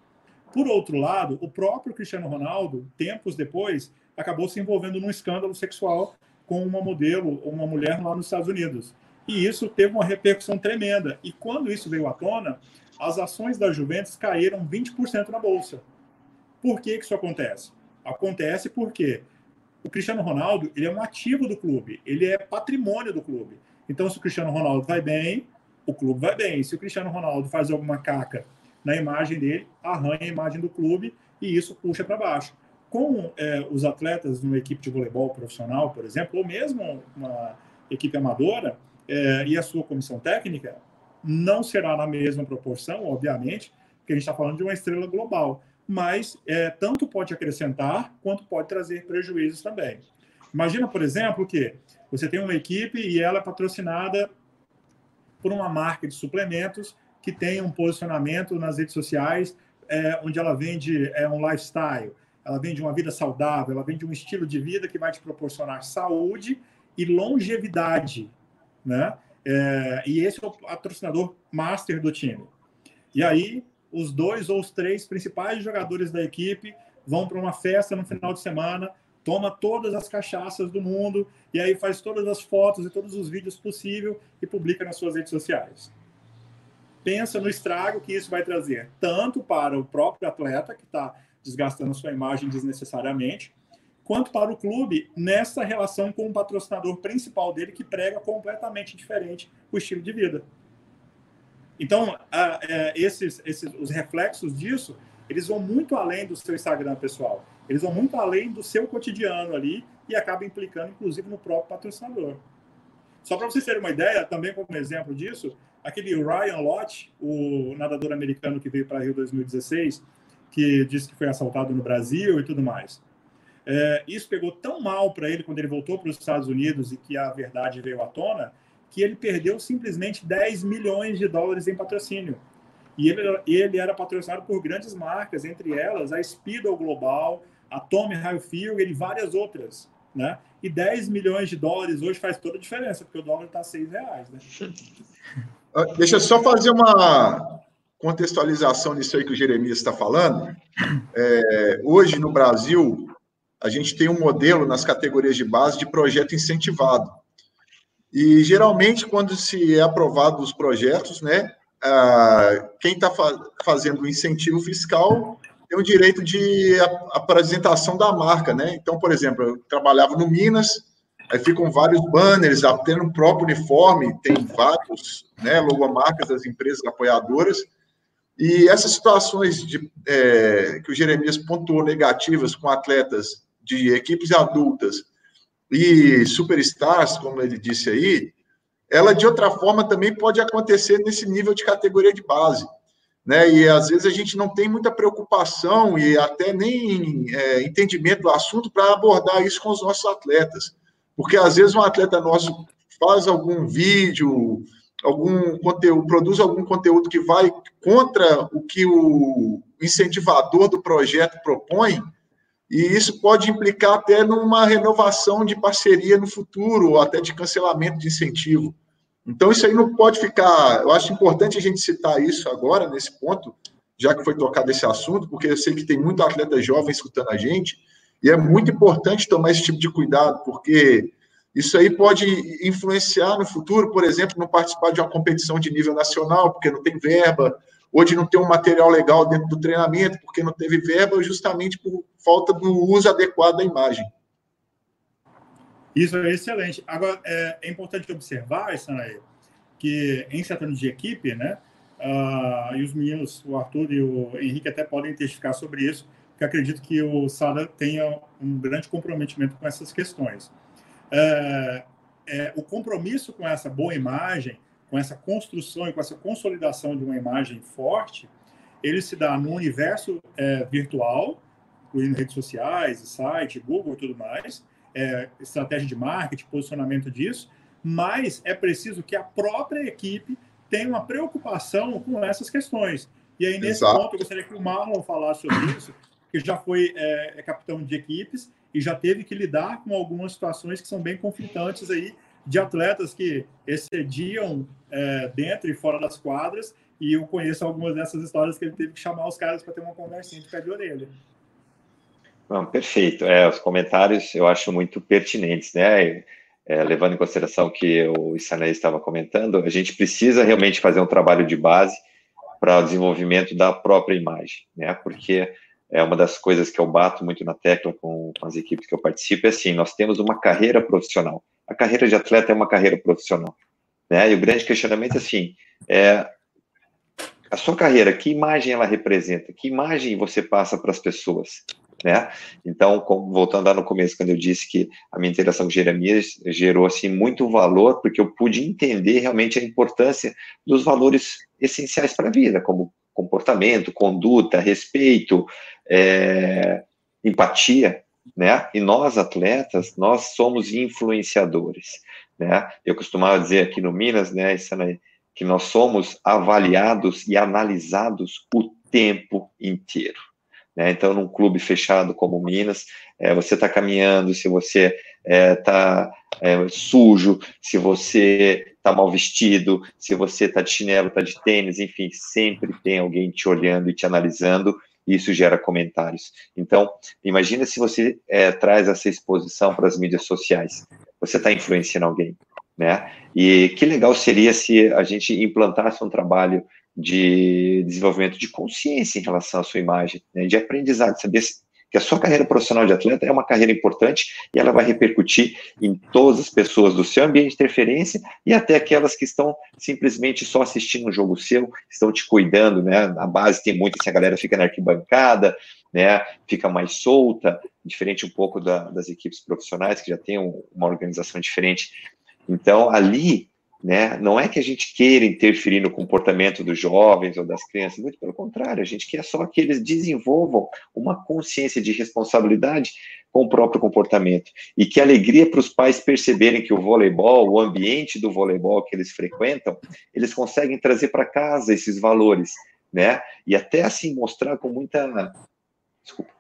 Por outro lado, o próprio Cristiano Ronaldo, tempos depois, acabou se envolvendo num escândalo sexual com uma modelo, uma mulher lá nos Estados Unidos. E isso teve uma repercussão tremenda. E quando isso veio à tona, as ações da Juventus caíram 20% na bolsa. Por que, que isso acontece? Acontece porque o Cristiano Ronaldo ele é um ativo do clube, ele é patrimônio do clube. Então, se o Cristiano Ronaldo vai bem, o clube vai bem. Se o Cristiano Ronaldo faz alguma caca na imagem dele, arranha a imagem do clube e isso puxa para baixo. Com é, os atletas numa equipe de voleibol profissional, por exemplo, ou mesmo uma equipe amadora é, e a sua comissão técnica, não será na mesma proporção, obviamente, porque a gente está falando de uma estrela global mas é, tanto pode acrescentar quanto pode trazer prejuízos também. Imagina, por exemplo, que você tem uma equipe e ela é patrocinada por uma marca de suplementos que tem um posicionamento nas redes sociais é, onde ela vende é, um lifestyle, ela vende uma vida saudável, ela vende um estilo de vida que vai te proporcionar saúde e longevidade, né? É, e esse é o patrocinador master do time. E aí os dois ou os três principais jogadores da equipe vão para uma festa no final de semana, toma todas as cachaças do mundo e aí faz todas as fotos e todos os vídeos possíveis e publica nas suas redes sociais. Pensa no estrago que isso vai trazer, tanto para o próprio atleta, que está desgastando sua imagem desnecessariamente, quanto para o clube nessa relação com o patrocinador principal dele, que prega completamente diferente o estilo de vida. Então, a, é, esses, esses, os reflexos disso, eles vão muito além do seu Instagram pessoal. Eles vão muito além do seu cotidiano ali e acabam implicando, inclusive, no próprio patrocinador. Só para vocês terem uma ideia, também como exemplo disso, aquele Ryan Lott, o nadador americano que veio para Rio 2016, que disse que foi assaltado no Brasil e tudo mais. É, isso pegou tão mal para ele quando ele voltou para os Estados Unidos e que a verdade veio à tona, que ele perdeu simplesmente 10 milhões de dólares em patrocínio. E ele, ele era patrocinado por grandes marcas, entre elas a Speedo Global, a Tommy Hilfiger e várias outras. Né? E 10 milhões de dólares hoje faz toda a diferença, porque o dólar está a 6 reais. Né? Ah, deixa eu só fazer uma contextualização nisso aí que o Jeremias está falando. É, hoje, no Brasil, a gente tem um modelo nas categorias de base de projeto incentivado. E geralmente, quando se é aprovado os projetos, né, quem está fazendo o incentivo fiscal tem o direito de apresentação da marca, né? Então, por exemplo, eu trabalhava no Minas, aí ficam vários banners, até no próprio uniforme tem vários, né, logomarcas das empresas apoiadoras. E essas situações de, é, que o Jeremias pontuou negativas com atletas de equipes adultas e superstars, como ele disse aí, ela de outra forma também pode acontecer nesse nível de categoria de base. Né? E às vezes a gente não tem muita preocupação e até nem é, entendimento do assunto para abordar isso com os nossos atletas. Porque às vezes um atleta nosso faz algum vídeo, algum conteúdo, produz algum conteúdo que vai contra o que o incentivador do projeto propõe, e isso pode implicar até numa renovação de parceria no futuro, ou até de cancelamento de incentivo. Então, isso aí não pode ficar. Eu acho importante a gente citar isso agora, nesse ponto, já que foi tocado esse assunto, porque eu sei que tem muito atleta jovem escutando a gente, e é muito importante tomar esse tipo de cuidado, porque isso aí pode influenciar no futuro, por exemplo, não participar de uma competição de nível nacional, porque não tem verba, Hoje não tem um material legal dentro do treinamento, porque não teve verba, justamente por falta do uso adequado da imagem. Isso é excelente. Agora, é, é importante observar, Sanaí, que em tratando de equipe, né, uh, e os meninos, o Arthur e o Henrique até podem testificar sobre isso, que acredito que o Sada tenha um grande comprometimento com essas questões. É, é, o compromisso com essa boa imagem com essa construção e com essa consolidação de uma imagem forte, ele se dá no universo é, virtual, incluindo redes sociais, site, Google e tudo mais, é, estratégia de marketing, posicionamento disso, mas é preciso que a própria equipe tenha uma preocupação com essas questões. E aí, nesse Exato. ponto, eu gostaria que o Marlon falasse sobre isso, que já foi é, é capitão de equipes e já teve que lidar com algumas situações que são bem conflitantes aí de atletas que excediam é, dentro e fora das quadras e eu conheço algumas dessas histórias que ele teve que chamar os caras para ter uma conversinha de pé de orelha. Não, perfeito. É, os comentários eu acho muito pertinentes, né? É, levando em consideração que o Isanaí estava comentando, a gente precisa realmente fazer um trabalho de base para o desenvolvimento da própria imagem, né? Porque é uma das coisas que eu bato muito na tecla com, com as equipes que eu participo, é assim, nós temos uma carreira profissional. A carreira de atleta é uma carreira profissional, né? E o grande questionamento é assim, é, a sua carreira, que imagem ela representa? Que imagem você passa para as pessoas? Né? Então, voltando lá no começo, quando eu disse que a minha interação com Jeremias gerou assim muito valor, porque eu pude entender realmente a importância dos valores essenciais para a vida, como comportamento, conduta, respeito, é, empatia, né? E nós atletas, nós somos influenciadores, né? Eu costumava dizer aqui no Minas, né? Aí, que nós somos avaliados e analisados o tempo inteiro. Né? Então, num clube fechado como Minas, é, você está caminhando, se você está é, é, sujo, se você está mal vestido, se você está de chinelo, está de tênis, enfim, sempre tem alguém te olhando e te analisando, e isso gera comentários. Então, imagina se você é, traz essa exposição para as mídias sociais, você está influenciando alguém, né? E que legal seria se a gente implantasse um trabalho de desenvolvimento de consciência em relação à sua imagem, né? de aprendizado, saber que a sua carreira profissional de atleta é uma carreira importante e ela vai repercutir em todas as pessoas do seu ambiente de interferência e até aquelas que estão simplesmente só assistindo um jogo seu, estão te cuidando, né? A base tem muito, assim, a galera fica na arquibancada, né? Fica mais solta, diferente um pouco da, das equipes profissionais que já tem um, uma organização diferente então, ali, né, não é que a gente queira interferir no comportamento dos jovens ou das crianças, muito pelo contrário, a gente quer só que eles desenvolvam uma consciência de responsabilidade com o próprio comportamento. E que alegria para os pais perceberem que o voleibol, o ambiente do voleibol que eles frequentam, eles conseguem trazer para casa esses valores, né? E até assim mostrar com muita desculpa,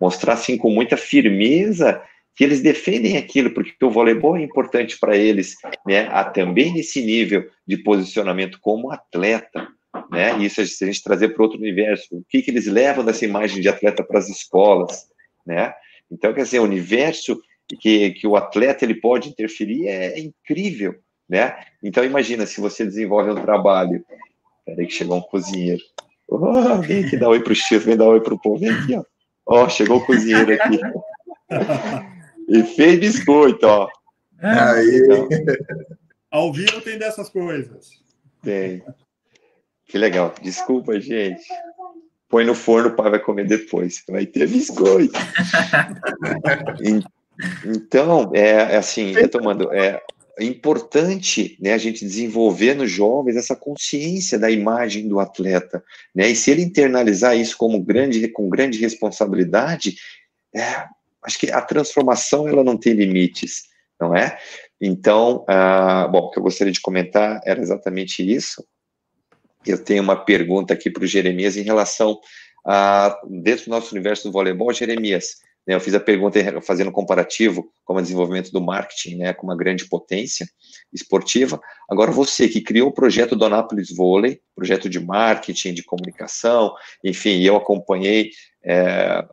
mostrar assim com muita firmeza que eles defendem aquilo, porque o voleibol é importante para eles, né, a, também nesse nível de posicionamento como atleta, né, isso a gente trazer para outro universo, o que, que eles levam dessa imagem de atleta para as escolas, né, então, quer dizer, o universo que, que o atleta ele pode interferir é, é incrível, né, então imagina, se você desenvolve um trabalho, peraí que chegou um cozinheiro, oh, vem aqui dar oi o chefe, vem dar oi o povo, vem aqui, ó, ó, oh, chegou o cozinheiro aqui. E fez biscoito, ó. É, Aí. Então, ao vivo tem dessas coisas. Tem. Que legal. Desculpa, gente. Põe no forno, o pai vai comer depois. Vai ter biscoito. então, é, é assim, retomando, é importante né, a gente desenvolver nos jovens essa consciência da imagem do atleta. Né? E se ele internalizar isso como grande, com grande responsabilidade, é, acho que a transformação ela não tem limites, não é? Então, ah, bom, o que eu gostaria de comentar era exatamente isso. Eu tenho uma pergunta aqui para o Jeremias em relação a, dentro do nosso universo do voleibol, Jeremias, né, eu fiz a pergunta fazendo um comparativo com o desenvolvimento do marketing, né, com uma grande potência esportiva. Agora você que criou o projeto do Anápolis Vôlei, projeto de marketing, de comunicação, enfim, eu acompanhei é,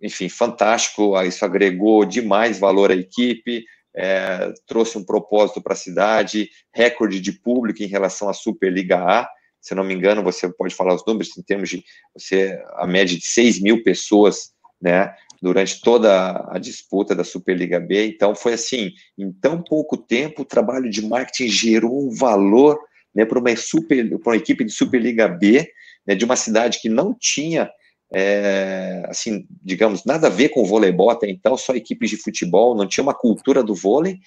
enfim, fantástico. Isso agregou demais valor à equipe, é, trouxe um propósito para a cidade, recorde de público em relação à Superliga A. Se não me engano, você pode falar os números em termos de você a média de 6 mil pessoas, né? Durante toda a disputa da Superliga B. Então, foi assim: em tão pouco tempo, o trabalho de marketing gerou um valor né, para uma, super, uma equipe de Superliga B, né, de uma cidade que não tinha é, assim, digamos, nada a ver com o voleibol até então, só equipes de futebol, não tinha uma cultura do vôlei,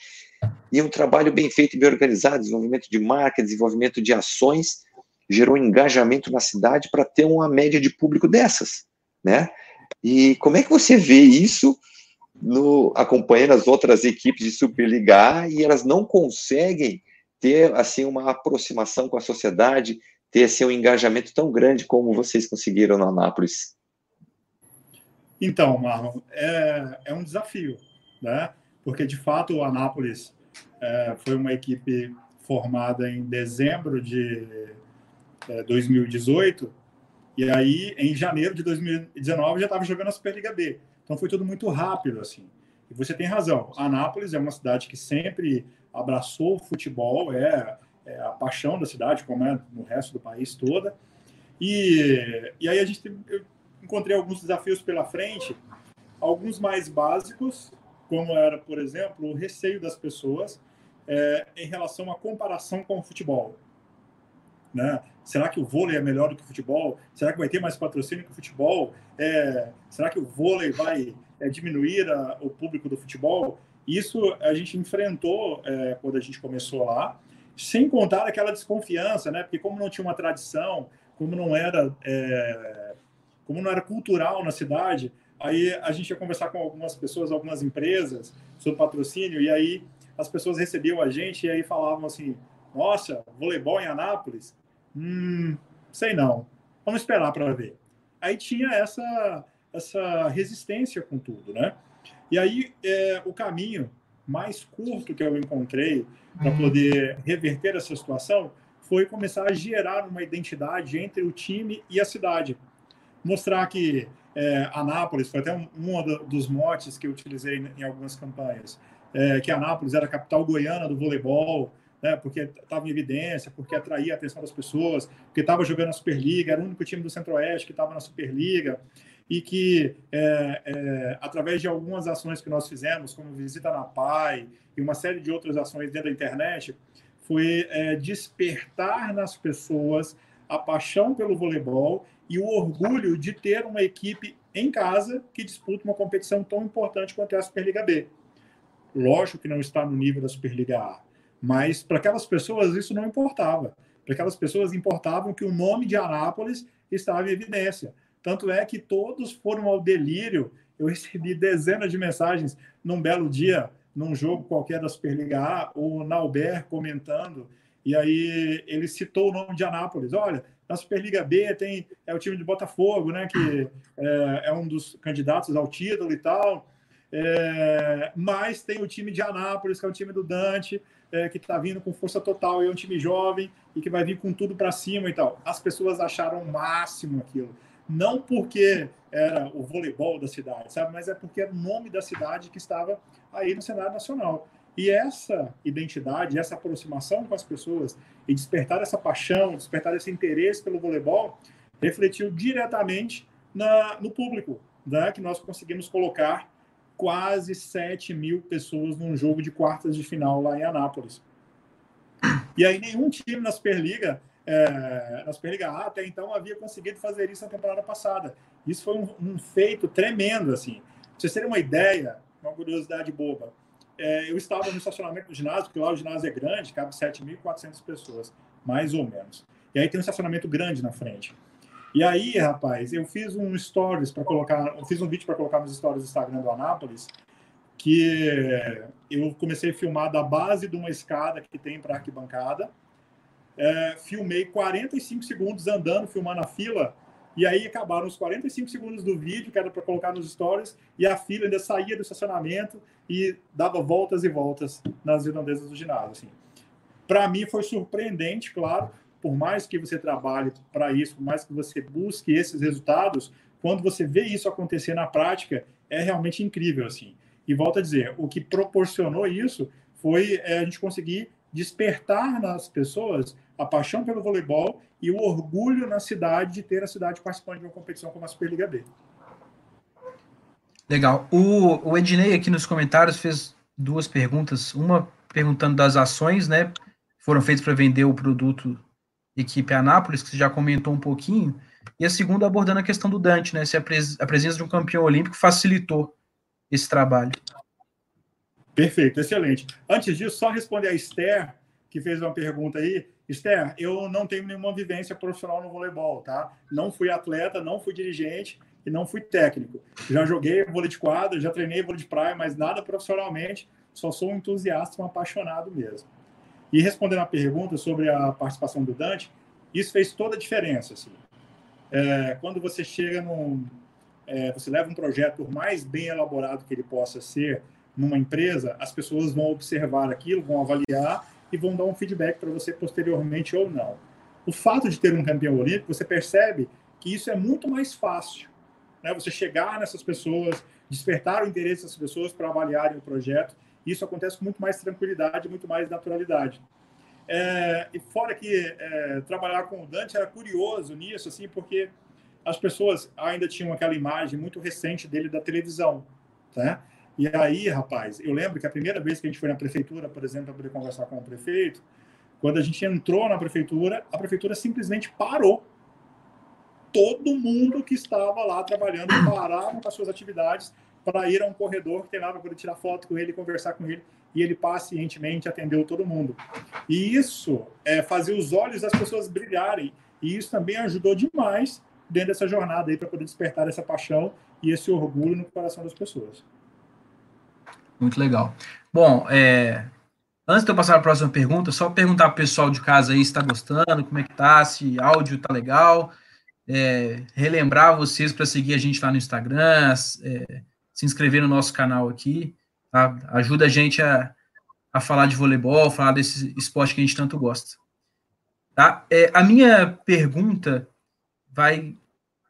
e um trabalho bem feito e bem organizado, desenvolvimento de marca, desenvolvimento de ações, gerou engajamento na cidade para ter uma média de público dessas, né? E como é que você vê isso no, acompanhando as outras equipes de Superliga e elas não conseguem ter assim uma aproximação com a sociedade, ter assim, um engajamento tão grande como vocês conseguiram no Anápolis? Então, Marlon, é, é um desafio, né? Porque, de fato, o Anápolis é, foi uma equipe formada em dezembro de é, 2018, e aí, em janeiro de 2019, já estava jogando a Superliga B. Então, foi tudo muito rápido, assim. E você tem razão. Anápolis é uma cidade que sempre abraçou o futebol, é, é a paixão da cidade, como é no resto do país toda. E, e aí a gente eu encontrei alguns desafios pela frente, alguns mais básicos, como era, por exemplo, o receio das pessoas é, em relação à comparação com o futebol. Né? Será que o vôlei é melhor do que o futebol? Será que vai ter mais patrocínio que o futebol? É, será que o vôlei vai é, diminuir a, o público do futebol? Isso a gente enfrentou é, quando a gente começou lá, sem contar aquela desconfiança, né? Porque como não tinha uma tradição, como não era, é, como não era cultural na cidade, aí a gente ia conversar com algumas pessoas, algumas empresas sobre patrocínio, e aí as pessoas recebiam a gente e aí falavam assim: Nossa, voleibol em Anápolis? Hum, sei não. Vamos esperar para ver. Aí tinha essa essa resistência com tudo, né? E aí é, o caminho mais curto que eu encontrei para uhum. poder reverter essa situação foi começar a gerar uma identidade entre o time e a cidade. Mostrar que é, Anápolis, foi até um, um, dos motes que eu utilizei em algumas campanhas, é, que Anápolis era a capital goiana do voleibol, né, porque estava em evidência, porque atraía a atenção das pessoas, porque estava jogando na Superliga, era o único time do Centro-Oeste que estava na Superliga, e que, é, é, através de algumas ações que nós fizemos, como Visita na PAI e uma série de outras ações dentro da internet, foi é, despertar nas pessoas a paixão pelo voleibol e o orgulho de ter uma equipe em casa que disputa uma competição tão importante quanto é a Superliga B. Lógico que não está no nível da Superliga A, mas para aquelas pessoas isso não importava. Para aquelas pessoas importavam que o nome de Anápolis estava em evidência. Tanto é que todos foram ao delírio. Eu recebi dezenas de mensagens num belo dia num jogo qualquer da Superliga A, o Nauber comentando, e aí ele citou o nome de Anápolis. Olha, na Superliga B tem é o time de Botafogo, né, que é, é um dos candidatos ao título e tal. É, mas tem o time de Anápolis, que é o time do Dante, é, que está vindo com força total, e é um time jovem e que vai vir com tudo para cima e tal. As pessoas acharam o máximo aquilo não porque era o voleibol da cidade, sabe? Mas é porque era o nome da cidade que estava aí no cenário nacional. E essa identidade, essa aproximação com as pessoas e despertar essa paixão, despertar esse interesse pelo voleibol, refletiu diretamente na, no público, né? que nós conseguimos colocar quase 7 mil pessoas num jogo de quartas de final lá em Anápolis. E aí nenhum time na Superliga é, na Superliga A até então havia conseguido fazer isso na temporada passada. Isso foi um, um feito tremendo, assim. Pra vocês terem uma ideia, uma curiosidade boba, é, eu estava no estacionamento do ginásio, porque lá o ginásio é grande, cabe 7.400 pessoas, mais ou menos. E aí tem um estacionamento grande na frente. E aí, rapaz, eu fiz um stories para colocar, eu fiz um vídeo para colocar nos stories do Instagram do Anápolis, que eu comecei a filmar da base de uma escada que tem para arquibancada, é, filmei 45 segundos andando, filmando a fila, e aí acabaram os 45 segundos do vídeo, que era para colocar nos stories, e a fila ainda saía do estacionamento e dava voltas e voltas nas redondezas do ginásio. Assim. Para mim foi surpreendente, claro, por mais que você trabalhe para isso, por mais que você busque esses resultados, quando você vê isso acontecer na prática, é realmente incrível. assim. E volto a dizer, o que proporcionou isso foi é, a gente conseguir despertar nas pessoas a paixão pelo voleibol e o orgulho na cidade de ter a cidade participando de uma competição como a Superliga B. Legal. O, o Ednei aqui nos comentários fez duas perguntas. Uma perguntando das ações, né? Foram feitas para vender o produto equipe Anápolis, que você já comentou um pouquinho. E a segunda abordando a questão do Dante, né? Se a, pres a presença de um campeão olímpico facilitou esse trabalho. Perfeito, excelente. Antes disso, só responder a Esther, que fez uma pergunta aí. Esther, eu não tenho nenhuma vivência profissional no voleibol, tá? Não fui atleta, não fui dirigente e não fui técnico. Já joguei vôlei de quadra, já treinei vôlei de praia, mas nada profissionalmente. Só sou um entusiasta, um apaixonado mesmo. E respondendo a pergunta sobre a participação do Dante, isso fez toda a diferença. Assim. É, quando você chega num, é, você leva um projeto, mais bem elaborado que ele possa ser, numa empresa, as pessoas vão observar aquilo, vão avaliar e vão dar um feedback para você posteriormente ou não. O fato de ter um campeão olímpico, você percebe que isso é muito mais fácil. Né? Você chegar nessas pessoas, despertar o interesse dessas pessoas para avaliarem o projeto. Isso acontece com muito mais tranquilidade, muito mais naturalidade. É, e fora que é, trabalhar com o Dante era curioso nisso, assim, porque as pessoas ainda tinham aquela imagem muito recente dele da televisão, tá? E aí, rapaz, eu lembro que a primeira vez que a gente foi na prefeitura, por exemplo, para poder conversar com o prefeito, quando a gente entrou na prefeitura, a prefeitura simplesmente parou. Todo mundo que estava lá trabalhando pararam com as suas atividades para ir a um corredor que tem lá para poder tirar foto com ele, conversar com ele, e ele pacientemente atendeu todo mundo. E isso é fazer os olhos das pessoas brilharem, e isso também ajudou demais dentro dessa jornada aí para poder despertar essa paixão e esse orgulho no coração das pessoas. Muito legal. Bom, é, antes de eu passar para a próxima pergunta, só perguntar para o pessoal de casa aí se está gostando, como é que tá, se áudio tá legal. É, relembrar vocês para seguir a gente lá no Instagram, é, se inscrever no nosso canal aqui, tá? Ajuda a gente a, a falar de voleibol, falar desse esporte que a gente tanto gosta. Tá? É, a minha pergunta vai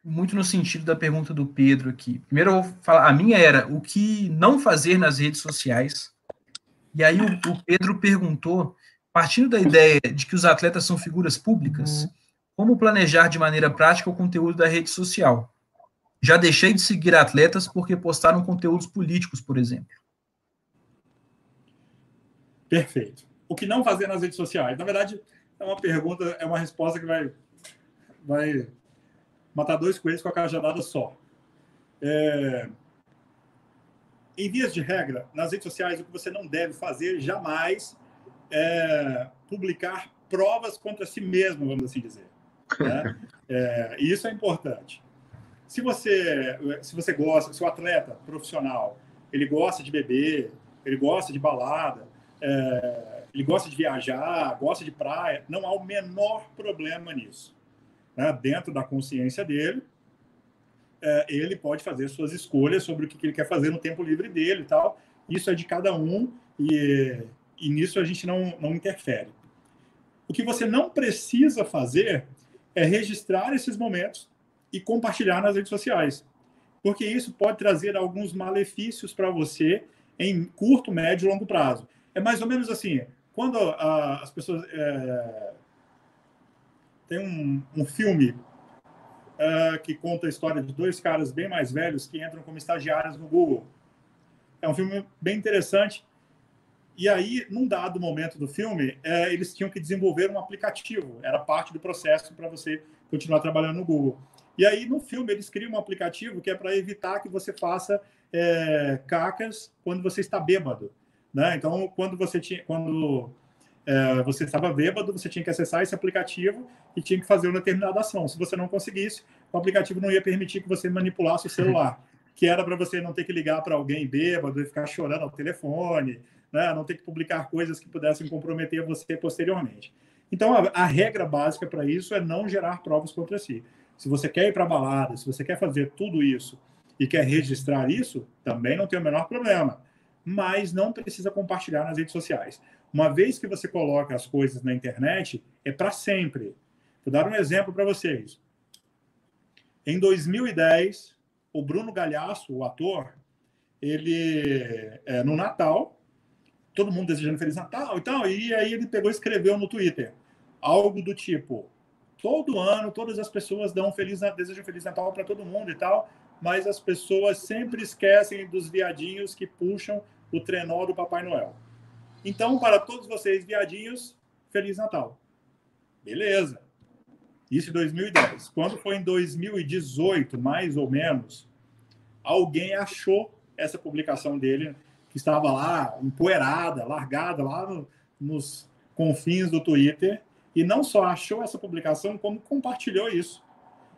muito no sentido da pergunta do Pedro aqui. Primeiro eu vou falar, a minha era o que não fazer nas redes sociais. E aí o, o Pedro perguntou, partindo da ideia de que os atletas são figuras públicas, como planejar de maneira prática o conteúdo da rede social? Já deixei de seguir atletas porque postaram conteúdos políticos, por exemplo. Perfeito. O que não fazer nas redes sociais? Na verdade, é uma pergunta, é uma resposta que vai, vai matar dois coelhos com a cajadada só. É... Em vias de regra, nas redes sociais, o que você não deve fazer jamais é publicar provas contra si mesmo, vamos assim dizer. Né? É, e isso é importante. Se você, se você gosta, se o atleta profissional ele gosta de beber, ele gosta de balada, é, ele gosta de viajar, gosta de praia, não há o menor problema nisso né, dentro da consciência dele, é, ele pode fazer suas escolhas sobre o que, que, ele quer fazer no tempo livre dele e tal. Isso é de cada um e, e nisso a gente não, não interfere. O que você não precisa fazer é registrar esses momentos e compartilhar nas redes sociais, porque isso pode trazer alguns malefícios para você em curto, médio e longo prazo. É mais ou menos assim, quando a, as pessoas é, tem um, um filme uh, que conta a história de dois caras bem mais velhos que entram como estagiários no Google. É um filme bem interessante. E aí, num dado momento do filme, é, eles tinham que desenvolver um aplicativo. Era parte do processo para você continuar trabalhando no Google. E aí, no filme, eles criam um aplicativo que é para evitar que você faça é, cacas quando você está bêbado. Né? Então, quando você tinha, quando é, você estava bêbado, você tinha que acessar esse aplicativo e tinha que fazer uma determinada ação. Se você não conseguisse, o aplicativo não ia permitir que você manipulasse o celular, que era para você não ter que ligar para alguém bêbado e ficar chorando ao telefone, né? não ter que publicar coisas que pudessem comprometer você posteriormente. Então, a, a regra básica para isso é não gerar provas contra si. Se você quer ir para a balada, se você quer fazer tudo isso e quer registrar isso, também não tem o menor problema. Mas não precisa compartilhar nas redes sociais. Uma vez que você coloca as coisas na internet, é para sempre. Vou dar um exemplo para vocês. Em 2010, o Bruno Galhaço, o ator, ele, é, no Natal, todo mundo desejando Feliz Natal e tal, e aí ele pegou e escreveu no Twitter algo do tipo: todo ano, todas as pessoas dão feliz, desejam Feliz Natal para todo mundo e tal, mas as pessoas sempre esquecem dos viadinhos que puxam o trenó do Papai Noel. Então, para todos vocês, viadinhos, Feliz Natal. Beleza. Isso em 2010. Quando foi em 2018, mais ou menos, alguém achou essa publicação dele, que estava lá, empoeirada, largada lá no, nos confins do Twitter, e não só achou essa publicação, como compartilhou isso.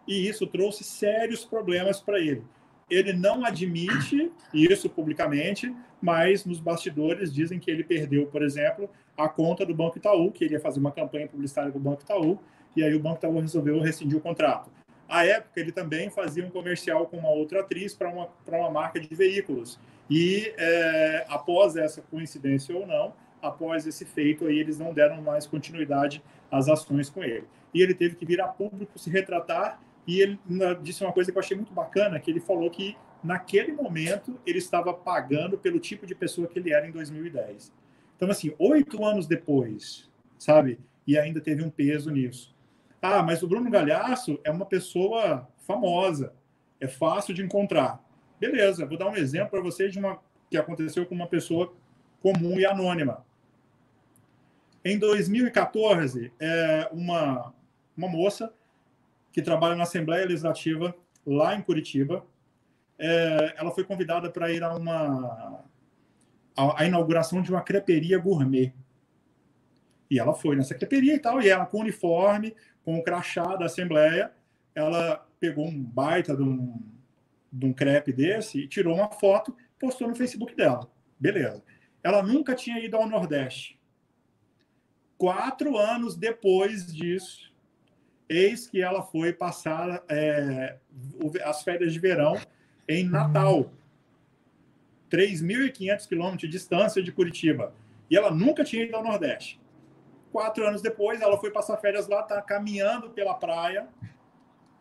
E isso trouxe sérios problemas para ele ele não admite isso publicamente, mas nos bastidores dizem que ele perdeu, por exemplo, a conta do Banco Itaú, que ele ia fazer uma campanha publicitária do Banco Itaú, e aí o Banco Itaú resolveu rescindir o contrato. À época, ele também fazia um comercial com uma outra atriz para uma, uma marca de veículos. E é, após essa coincidência ou não, após esse feito, aí eles não deram mais continuidade às ações com ele. E ele teve que vir a público se retratar. E ele disse uma coisa que eu achei muito bacana, que ele falou que naquele momento ele estava pagando pelo tipo de pessoa que ele era em 2010. Então, assim, oito anos depois, sabe? E ainda teve um peso nisso. Ah, mas o Bruno Galhaço é uma pessoa famosa, é fácil de encontrar. Beleza, vou dar um exemplo para vocês de uma que aconteceu com uma pessoa comum e anônima. Em 2014, é, uma, uma moça que trabalha na Assembleia Legislativa lá em Curitiba, é, ela foi convidada para ir a uma a, a inauguração de uma creperia gourmet. E ela foi nessa creperia e tal, e ela com uniforme, com o crachá da Assembleia, ela pegou um baita de um, de um crepe desse e tirou uma foto, postou no Facebook dela. Beleza. Ela nunca tinha ido ao Nordeste. Quatro anos depois disso, eis que ela foi passar é, as férias de verão em Natal. 3.500 quilômetros de distância de Curitiba. E ela nunca tinha ido ao Nordeste. Quatro anos depois, ela foi passar férias lá, tá caminhando pela praia.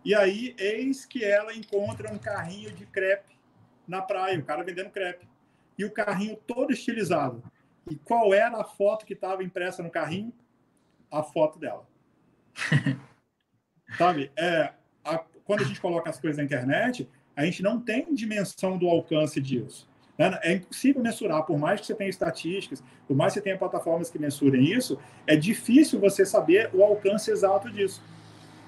E aí, eis que ela encontra um carrinho de crepe na praia, o cara vendendo crepe. E o carrinho todo estilizado. E qual era a foto que estava impressa no carrinho? A foto dela. Sabe? É, a, quando a gente coloca as coisas na internet, a gente não tem dimensão do alcance disso. Né? É impossível mensurar, por mais que você tenha estatísticas, por mais que você tenha plataformas que mensurem isso, é difícil você saber o alcance exato disso.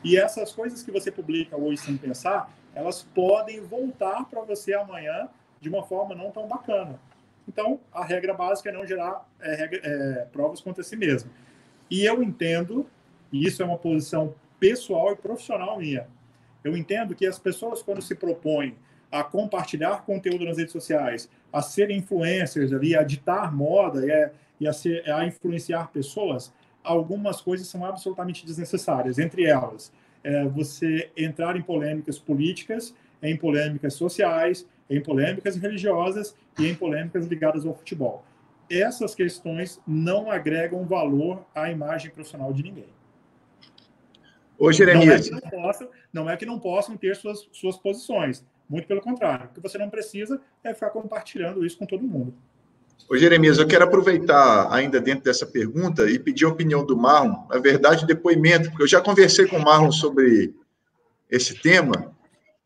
E essas coisas que você publica hoje sem pensar, elas podem voltar para você amanhã de uma forma não tão bacana. Então, a regra básica é não gerar é, é, provas contra si mesmo. E eu entendo, e isso é uma posição pessoal e profissional minha, eu entendo que as pessoas, quando se propõem a compartilhar conteúdo nas redes sociais, a ser influencers ali, a ditar moda e a, e a, ser, a influenciar pessoas, algumas coisas são absolutamente desnecessárias. Entre elas, é você entrar em polêmicas políticas, em polêmicas sociais, em polêmicas religiosas e em polêmicas ligadas ao futebol. Essas questões não agregam valor à imagem profissional de ninguém. Ô, Jeremias. Não é que não possam, não é que não possam ter suas, suas posições, muito pelo contrário. O que você não precisa é ficar compartilhando isso com todo mundo. Ô, Jeremias, eu quero aproveitar ainda dentro dessa pergunta e pedir a opinião do Marlon, na verdade, depoimento, porque eu já conversei com o Marlon sobre esse tema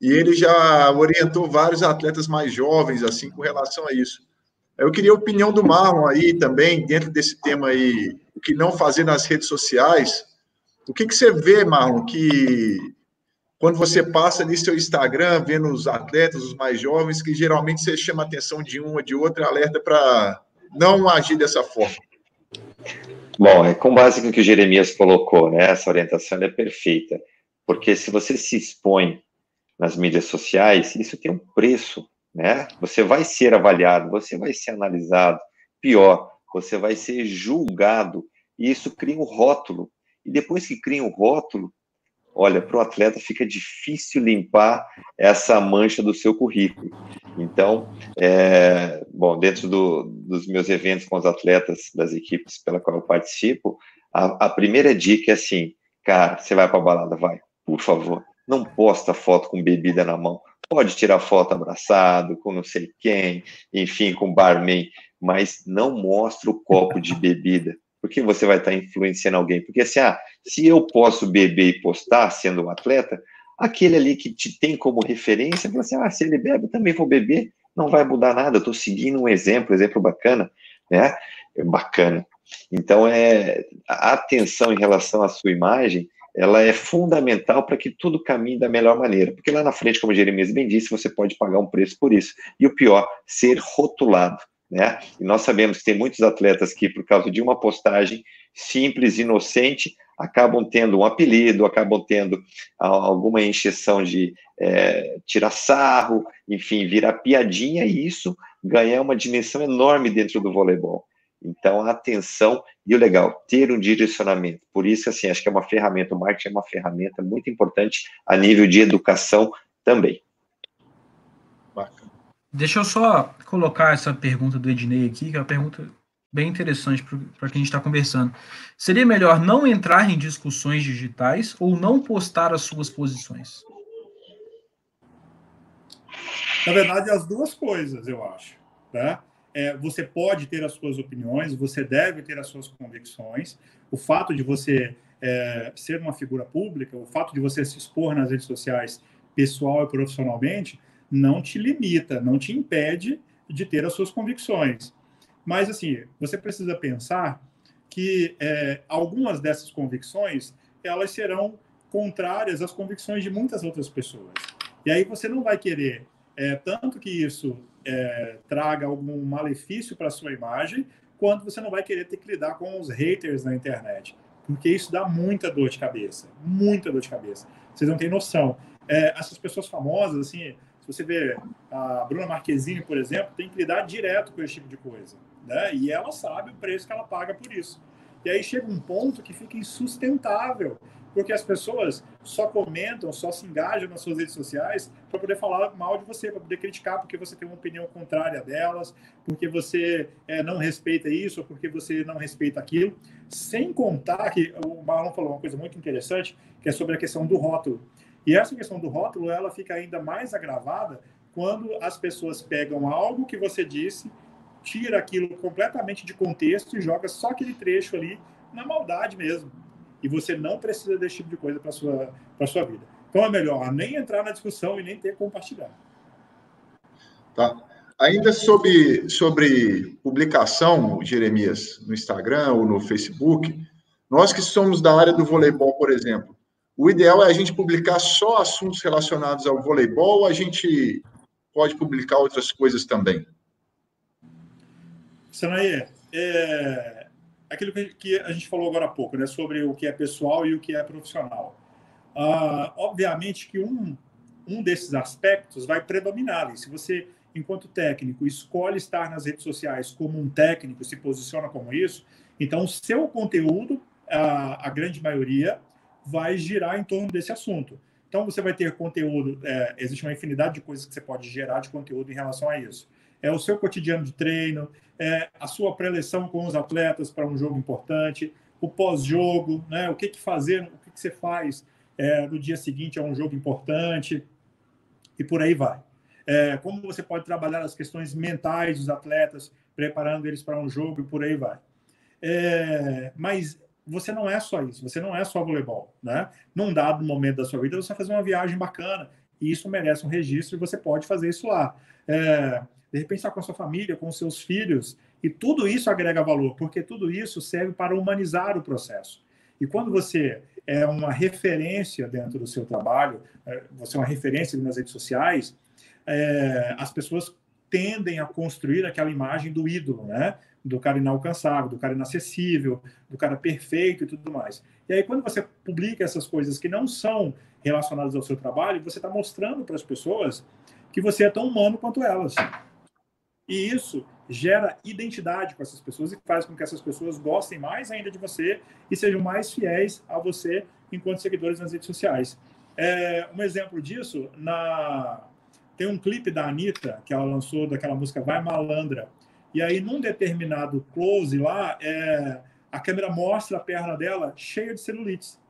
e ele já orientou vários atletas mais jovens, assim, com relação a isso. Eu queria a opinião do Marlon aí também, dentro desse tema aí, o que não fazer nas redes sociais. O que, que você vê, Marlon, que quando você passa ali seu Instagram, vendo os atletas, os mais jovens, que geralmente você chama a atenção de um ou de outro, alerta para não agir dessa forma. Bom, é com base no que o Jeremias colocou, né? Essa orientação é perfeita, porque se você se expõe nas mídias sociais, isso tem um preço, né? Você vai ser avaliado, você vai ser analisado, pior, você vai ser julgado, e isso cria um rótulo. E depois que cria um rótulo, olha, para o atleta fica difícil limpar essa mancha do seu currículo. Então, é, bom, dentro do, dos meus eventos com os atletas das equipes pela qual eu participo, a, a primeira dica é assim, cara, você vai para a balada, vai, por favor, não posta foto com bebida na mão. Pode tirar foto abraçado, com não sei quem, enfim, com barman, mas não mostra o copo de bebida porque você vai estar influenciando alguém. Porque assim, ah, se eu posso beber e postar sendo um atleta, aquele ali que te tem como referência, fala assim, ah, se ele bebe, também vou beber, não vai mudar nada, eu estou seguindo um exemplo, exemplo bacana, né? É bacana. Então, é, a atenção em relação à sua imagem, ela é fundamental para que tudo caminhe da melhor maneira. Porque lá na frente, como Jeremias bem disse, você pode pagar um preço por isso. E o pior, ser rotulado né? E nós sabemos que tem muitos atletas que, por causa de uma postagem simples, inocente, acabam tendo um apelido, acabam tendo alguma encheção de é, tirar sarro, enfim, virar piadinha, e isso ganha uma dimensão enorme dentro do voleibol. Então, atenção e o legal, ter um direcionamento. Por isso, assim, acho que é uma ferramenta, o marketing é uma ferramenta muito importante a nível de educação também. Bacana. Deixa eu só colocar essa pergunta do Ednei aqui, que é uma pergunta bem interessante para quem está conversando. Seria melhor não entrar em discussões digitais ou não postar as suas posições? Na verdade, as duas coisas, eu acho. Né? É, você pode ter as suas opiniões, você deve ter as suas convicções. O fato de você é, ser uma figura pública, o fato de você se expor nas redes sociais, pessoal e profissionalmente, não te limita, não te impede de ter as suas convicções. Mas, assim, você precisa pensar que é, algumas dessas convicções, elas serão contrárias às convicções de muitas outras pessoas. E aí você não vai querer é, tanto que isso é, traga algum malefício para sua imagem, quanto você não vai querer ter que lidar com os haters na internet. Porque isso dá muita dor de cabeça. Muita dor de cabeça. Vocês não têm noção. É, essas pessoas famosas, assim, você vê a Bruna Marquezine, por exemplo, tem que lidar direto com esse tipo de coisa né? E ela sabe o preço que ela paga por isso. E aí chega um ponto que fica insustentável, porque as pessoas só comentam, só se engajam nas suas redes sociais para poder falar mal de você, para poder criticar porque você tem uma opinião contrária delas, porque você é, não respeita isso, porque você não respeita aquilo. Sem contar que o Marlon falou uma coisa muito interessante, que é sobre a questão do rótulo. E essa questão do rótulo, ela fica ainda mais agravada quando as pessoas pegam algo que você disse tira aquilo completamente de contexto e joga só aquele trecho ali na maldade mesmo. E você não precisa desse tipo de coisa para sua para sua vida. Então é melhor nem entrar na discussão e nem ter que compartilhar. Tá. Ainda sobre, sobre publicação, Jeremias, no Instagram ou no Facebook, nós que somos da área do voleibol, por exemplo, o ideal é a gente publicar só assuntos relacionados ao voleibol a gente pode publicar outras coisas também? Sanaí, é aquilo que a gente falou agora há pouco, né, sobre o que é pessoal e o que é profissional. Ah, obviamente que um, um desses aspectos vai predominar. E se você, enquanto técnico, escolhe estar nas redes sociais como um técnico, se posiciona como isso, então o seu conteúdo, a, a grande maioria, vai girar em torno desse assunto. Então você vai ter conteúdo, é, existe uma infinidade de coisas que você pode gerar de conteúdo em relação a isso é o seu cotidiano de treino, é a sua preleção com os atletas para um jogo importante, o pós-jogo, né? o que, que fazer, o que, que você faz é, no dia seguinte a um jogo importante, e por aí vai. É, como você pode trabalhar as questões mentais dos atletas, preparando eles para um jogo e por aí vai. É, mas você não é só isso, você não é só voleibol. Né? Num dado momento da sua vida, você vai fazer uma viagem bacana, e isso merece um registro, e você pode fazer isso lá. É, de repente estar com a sua família, com os seus filhos, e tudo isso agrega valor, porque tudo isso serve para humanizar o processo. E quando você é uma referência dentro do seu trabalho, é, você é uma referência nas redes sociais, é, as pessoas tendem a construir aquela imagem do ídolo, né? Do cara inalcançável, do cara inacessível, do cara perfeito e tudo mais. E aí, quando você publica essas coisas que não são relacionadas ao seu trabalho, você está mostrando para as pessoas que você é tão humano quanto elas. E isso gera identidade com essas pessoas e faz com que essas pessoas gostem mais ainda de você e sejam mais fiéis a você enquanto seguidores nas redes sociais. É, um exemplo disso, na... tem um clipe da Anitta que ela lançou daquela música Vai Malandra. E aí, num determinado close lá, é... a câmera mostra a perna dela cheia de celulites.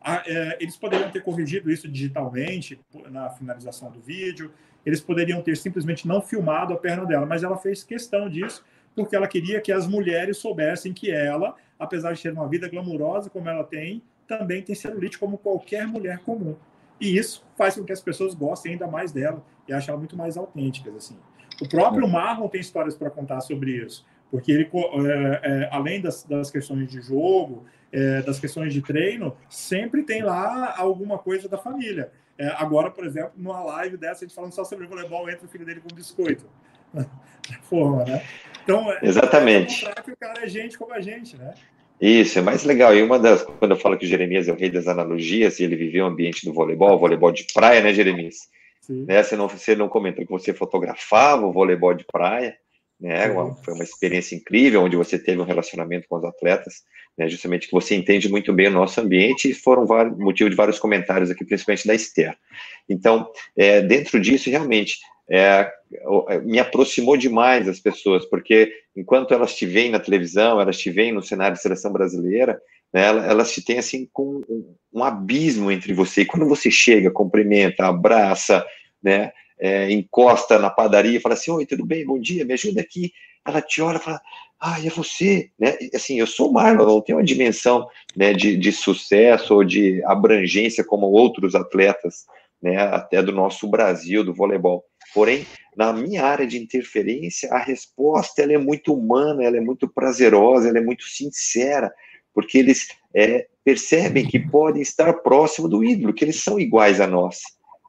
A, é, eles poderiam ter corrigido isso digitalmente na finalização do vídeo, eles poderiam ter simplesmente não filmado a perna dela, mas ela fez questão disso porque ela queria que as mulheres soubessem que ela, apesar de ter uma vida glamurosa como ela tem, também tem celulite como qualquer mulher comum. E isso faz com que as pessoas gostem ainda mais dela e achem ela muito mais autêntica. Assim. O próprio Marlon tem histórias para contar sobre isso, porque ele, é, é, além das, das, questões de jogo, é, das questões de treino, sempre tem lá alguma coisa da família. É, agora, por exemplo, numa live dessa, a gente falando só sobre voleibol, entra o filho dele com biscoito. Forma, né? Então, é, Exatamente. É que o cara é gente como a gente, né? Isso, é mais legal. E uma das, quando eu falo que o Jeremias é o rei das analogias, e ele viveu o ambiente do voleibol, voleibol de praia, né, Jeremias? Sim. Né, você, não, você não comentou que você fotografava o voleibol de praia, né? Uma, foi uma experiência incrível, onde você teve um relacionamento com os atletas, né? Justamente que você entende muito bem o nosso ambiente e foram vários, motivo de vários comentários aqui, principalmente da Esther. Então, é, dentro disso, realmente, é, é, me aproximou demais das pessoas, porque enquanto elas te veem na televisão, elas te veem no cenário de seleção brasileira, né, elas te têm assim com um, um abismo entre você. E quando você chega, cumprimenta, abraça, né, é, encosta na padaria fala assim, oi, tudo bem, bom dia, me ajuda aqui. Ela te olha fala, ah, é você, né? Assim, eu sou Marlon, não tenho uma dimensão né, de, de sucesso ou de abrangência como outros atletas, né, até do nosso Brasil, do voleibol. Porém, na minha área de interferência, a resposta ela é muito humana, ela é muito prazerosa, ela é muito sincera, porque eles é, percebem que podem estar próximo do ídolo, que eles são iguais a nós.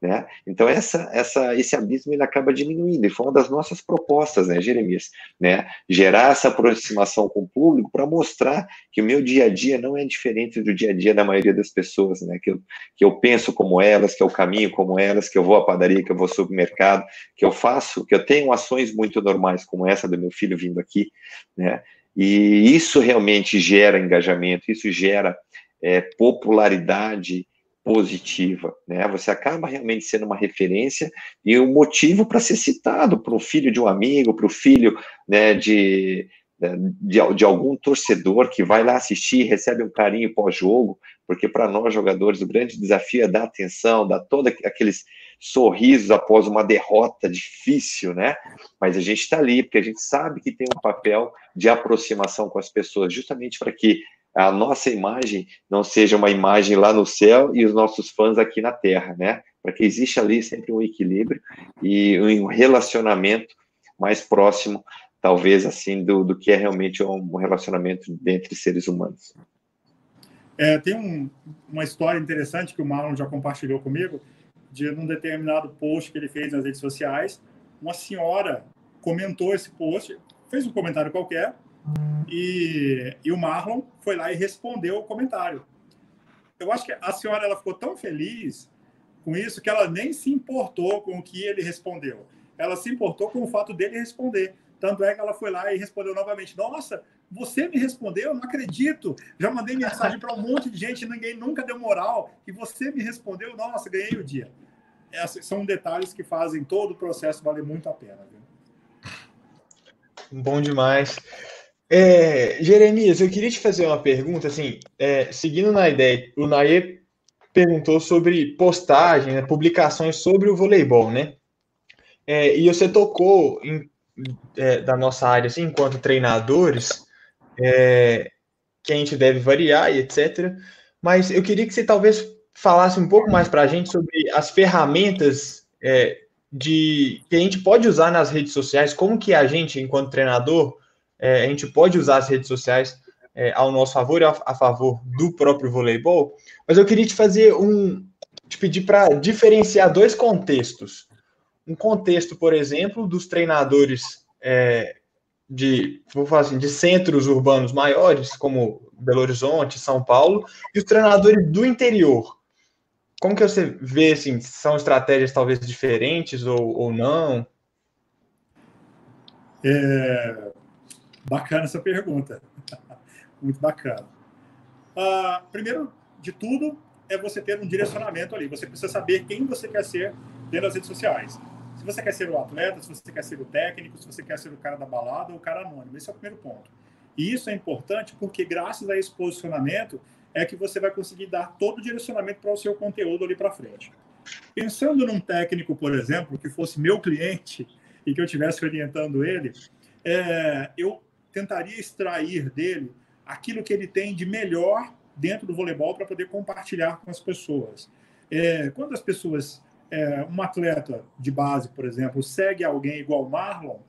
Né? Então essa, essa, esse abismo ele acaba diminuindo e foi uma das nossas propostas, né, Jeremias, né? Gerar essa aproximação com o público para mostrar que o meu dia a dia não é diferente do dia a dia da maioria das pessoas, né? Que eu, que eu penso como elas, que eu caminho como elas, que eu vou à padaria, que eu vou ao supermercado, que eu faço, que eu tenho ações muito normais como essa do meu filho vindo aqui, né? E isso realmente gera engajamento, isso gera é, popularidade positiva, né? Você acaba realmente sendo uma referência e um motivo para ser citado para o filho de um amigo, para o filho né, de, de, de, algum torcedor que vai lá assistir, recebe um carinho pós-jogo, porque para nós jogadores o grande desafio é dar atenção, dar todos aqueles sorrisos após uma derrota difícil, né? Mas a gente está ali porque a gente sabe que tem um papel de aproximação com as pessoas, justamente para que a nossa imagem não seja uma imagem lá no céu e os nossos fãs aqui na terra, né? Para que exista ali sempre um equilíbrio e um relacionamento mais próximo, talvez assim, do, do que é realmente um relacionamento entre seres humanos. É, tem um, uma história interessante que o Marlon já compartilhou comigo, de um determinado post que ele fez nas redes sociais, uma senhora comentou esse post, fez um comentário qualquer, e, e o Marlon foi lá e respondeu o comentário. Eu acho que a senhora ela ficou tão feliz com isso que ela nem se importou com o que ele respondeu. Ela se importou com o fato dele responder. Tanto é que ela foi lá e respondeu novamente: Nossa, você me respondeu? Eu não acredito. Já mandei mensagem para um monte de gente, ninguém nunca deu moral. E você me respondeu? Nossa, ganhei o dia. São detalhes que fazem todo o processo valer muito a pena. Viu? Bom demais. É, Jeremias, eu queria te fazer uma pergunta, assim, é, seguindo na ideia, o Naê perguntou sobre postagem, né, publicações sobre o voleibol, né? É, e você tocou em, é, da nossa área, assim, enquanto treinadores, é, que a gente deve variar e etc. Mas eu queria que você talvez falasse um pouco mais para a gente sobre as ferramentas é, de que a gente pode usar nas redes sociais, como que a gente, enquanto treinador, é, a gente pode usar as redes sociais é, ao nosso favor e a, a, favor do próprio voleibol, mas eu queria te fazer um. te pedir para diferenciar dois contextos. Um contexto, por exemplo, dos treinadores é, de, vou falar assim, de centros urbanos maiores, como Belo Horizonte, São Paulo, e os treinadores do interior. Como que você vê, assim, são estratégias talvez diferentes ou, ou não? É, Bacana essa pergunta. Muito bacana. Uh, primeiro de tudo, é você ter um direcionamento ali. Você precisa saber quem você quer ser dentro das redes sociais. Você quer ser o atleta, se você quer ser o técnico, se você quer ser o cara da balada ou o cara anônimo. Esse é o primeiro ponto. E isso é importante porque, graças a esse posicionamento, é que você vai conseguir dar todo o direcionamento para o seu conteúdo ali para frente. Pensando num técnico, por exemplo, que fosse meu cliente e que eu estivesse orientando ele, é, eu tentaria extrair dele aquilo que ele tem de melhor dentro do voleibol para poder compartilhar com as pessoas. É, quando as pessoas, é, um atleta de base, por exemplo, segue alguém igual o Marlon,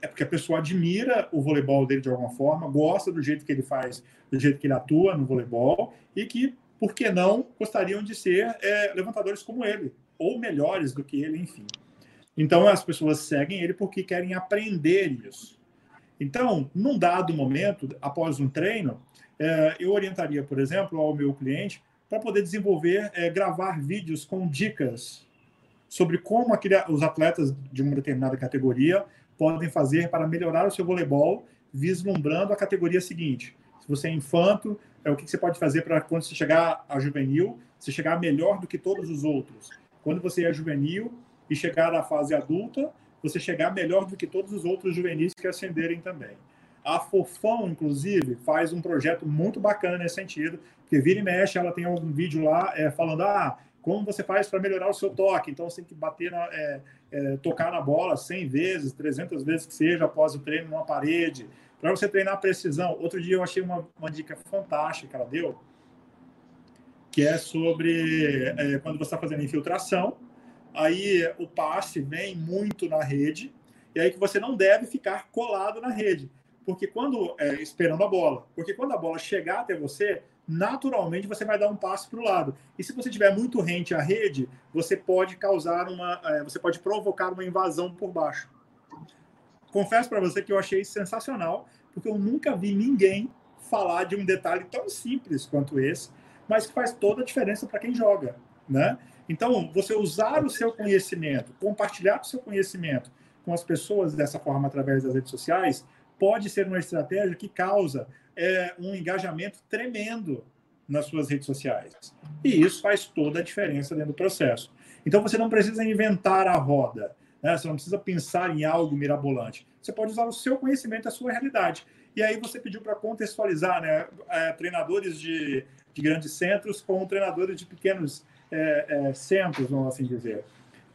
é porque a pessoa admira o voleibol dele de alguma forma, gosta do jeito que ele faz, do jeito que ele atua no voleibol e que, por que não, gostariam de ser é, levantadores como ele, ou melhores do que ele, enfim. Então as pessoas seguem ele porque querem aprender isso. Então, num dado momento, após um treino, é, eu orientaria, por exemplo, ao meu cliente para poder desenvolver, é, gravar vídeos com dicas sobre como aquele, os atletas de uma determinada categoria podem fazer para melhorar o seu voleibol, vislumbrando a categoria seguinte. Se você é infanto, é o que você pode fazer para quando você chegar a juvenil, você chegar melhor do que todos os outros. Quando você é juvenil e chegar à fase adulta, você chegar melhor do que todos os outros juvenis que ascenderem também. A Fofão, inclusive, faz um projeto muito bacana nesse sentido, porque vira e mexe, ela tem algum vídeo lá é, falando, ah, como você faz para melhorar o seu toque? Então, você tem que bater, na, é, é, tocar na bola 100 vezes, 300 vezes que seja, após o treino numa parede, para você treinar precisão. Outro dia eu achei uma, uma dica fantástica que ela deu, que é sobre é, quando você está fazendo infiltração, aí o passe vem muito na rede, e aí que você não deve ficar colado na rede porque quando é, esperando a bola, porque quando a bola chegar até você, naturalmente você vai dar um passo para o lado. E se você tiver muito rente à rede, você pode causar uma, é, você pode provocar uma invasão por baixo. Confesso para você que eu achei sensacional, porque eu nunca vi ninguém falar de um detalhe tão simples quanto esse, mas que faz toda a diferença para quem joga, né? Então, você usar o seu conhecimento, compartilhar o seu conhecimento com as pessoas dessa forma através das redes sociais, pode ser uma estratégia que causa é, um engajamento tremendo nas suas redes sociais. E isso faz toda a diferença dentro do processo. Então você não precisa inventar a roda, né? você não precisa pensar em algo mirabolante. Você pode usar o seu conhecimento, a sua realidade. E aí você pediu para contextualizar né? É, treinadores de, de, grandes centros com treinadores de pequenos é, é, centros, vamos assim dizer.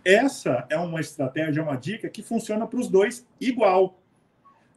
Essa é uma estratégia, uma dica que funciona para os dois igual.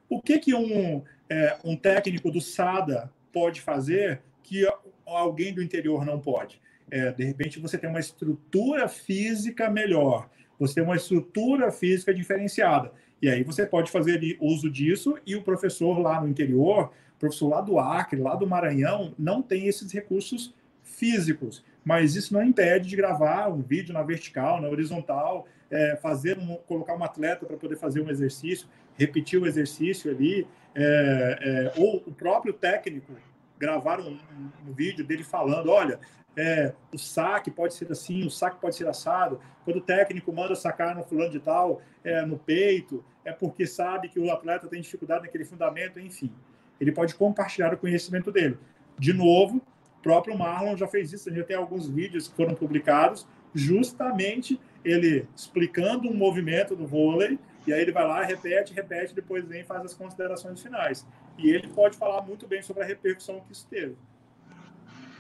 O que, que um, é, um técnico do SADA pode fazer que alguém do interior não pode? É, de repente, você tem uma estrutura física melhor, você tem uma estrutura física diferenciada. E aí você pode fazer uso disso e o professor lá no interior, professor lá do Acre, lá do Maranhão, não tem esses recursos físicos. Mas isso não impede de gravar um vídeo na vertical, na horizontal, é, fazer um, colocar um atleta para poder fazer um exercício repetir o exercício ali, é, é, ou o próprio técnico gravar um, um, vídeo dele falando, olha, é, o saque pode ser assim, o saque pode ser assado. Quando o técnico manda sacar no fulano de tal, é, no peito, é porque sabe que o atleta tem dificuldade naquele fundamento, enfim. Ele pode compartilhar o conhecimento dele. De novo, o próprio Marlon já fez isso, gente tem alguns vídeos que foram publicados, justamente ele explicando um movimento do vôlei e aí ele vai lá, repete, repete, depois vem e faz as considerações finais. E ele pode falar muito bem sobre a repercussão que isso teve.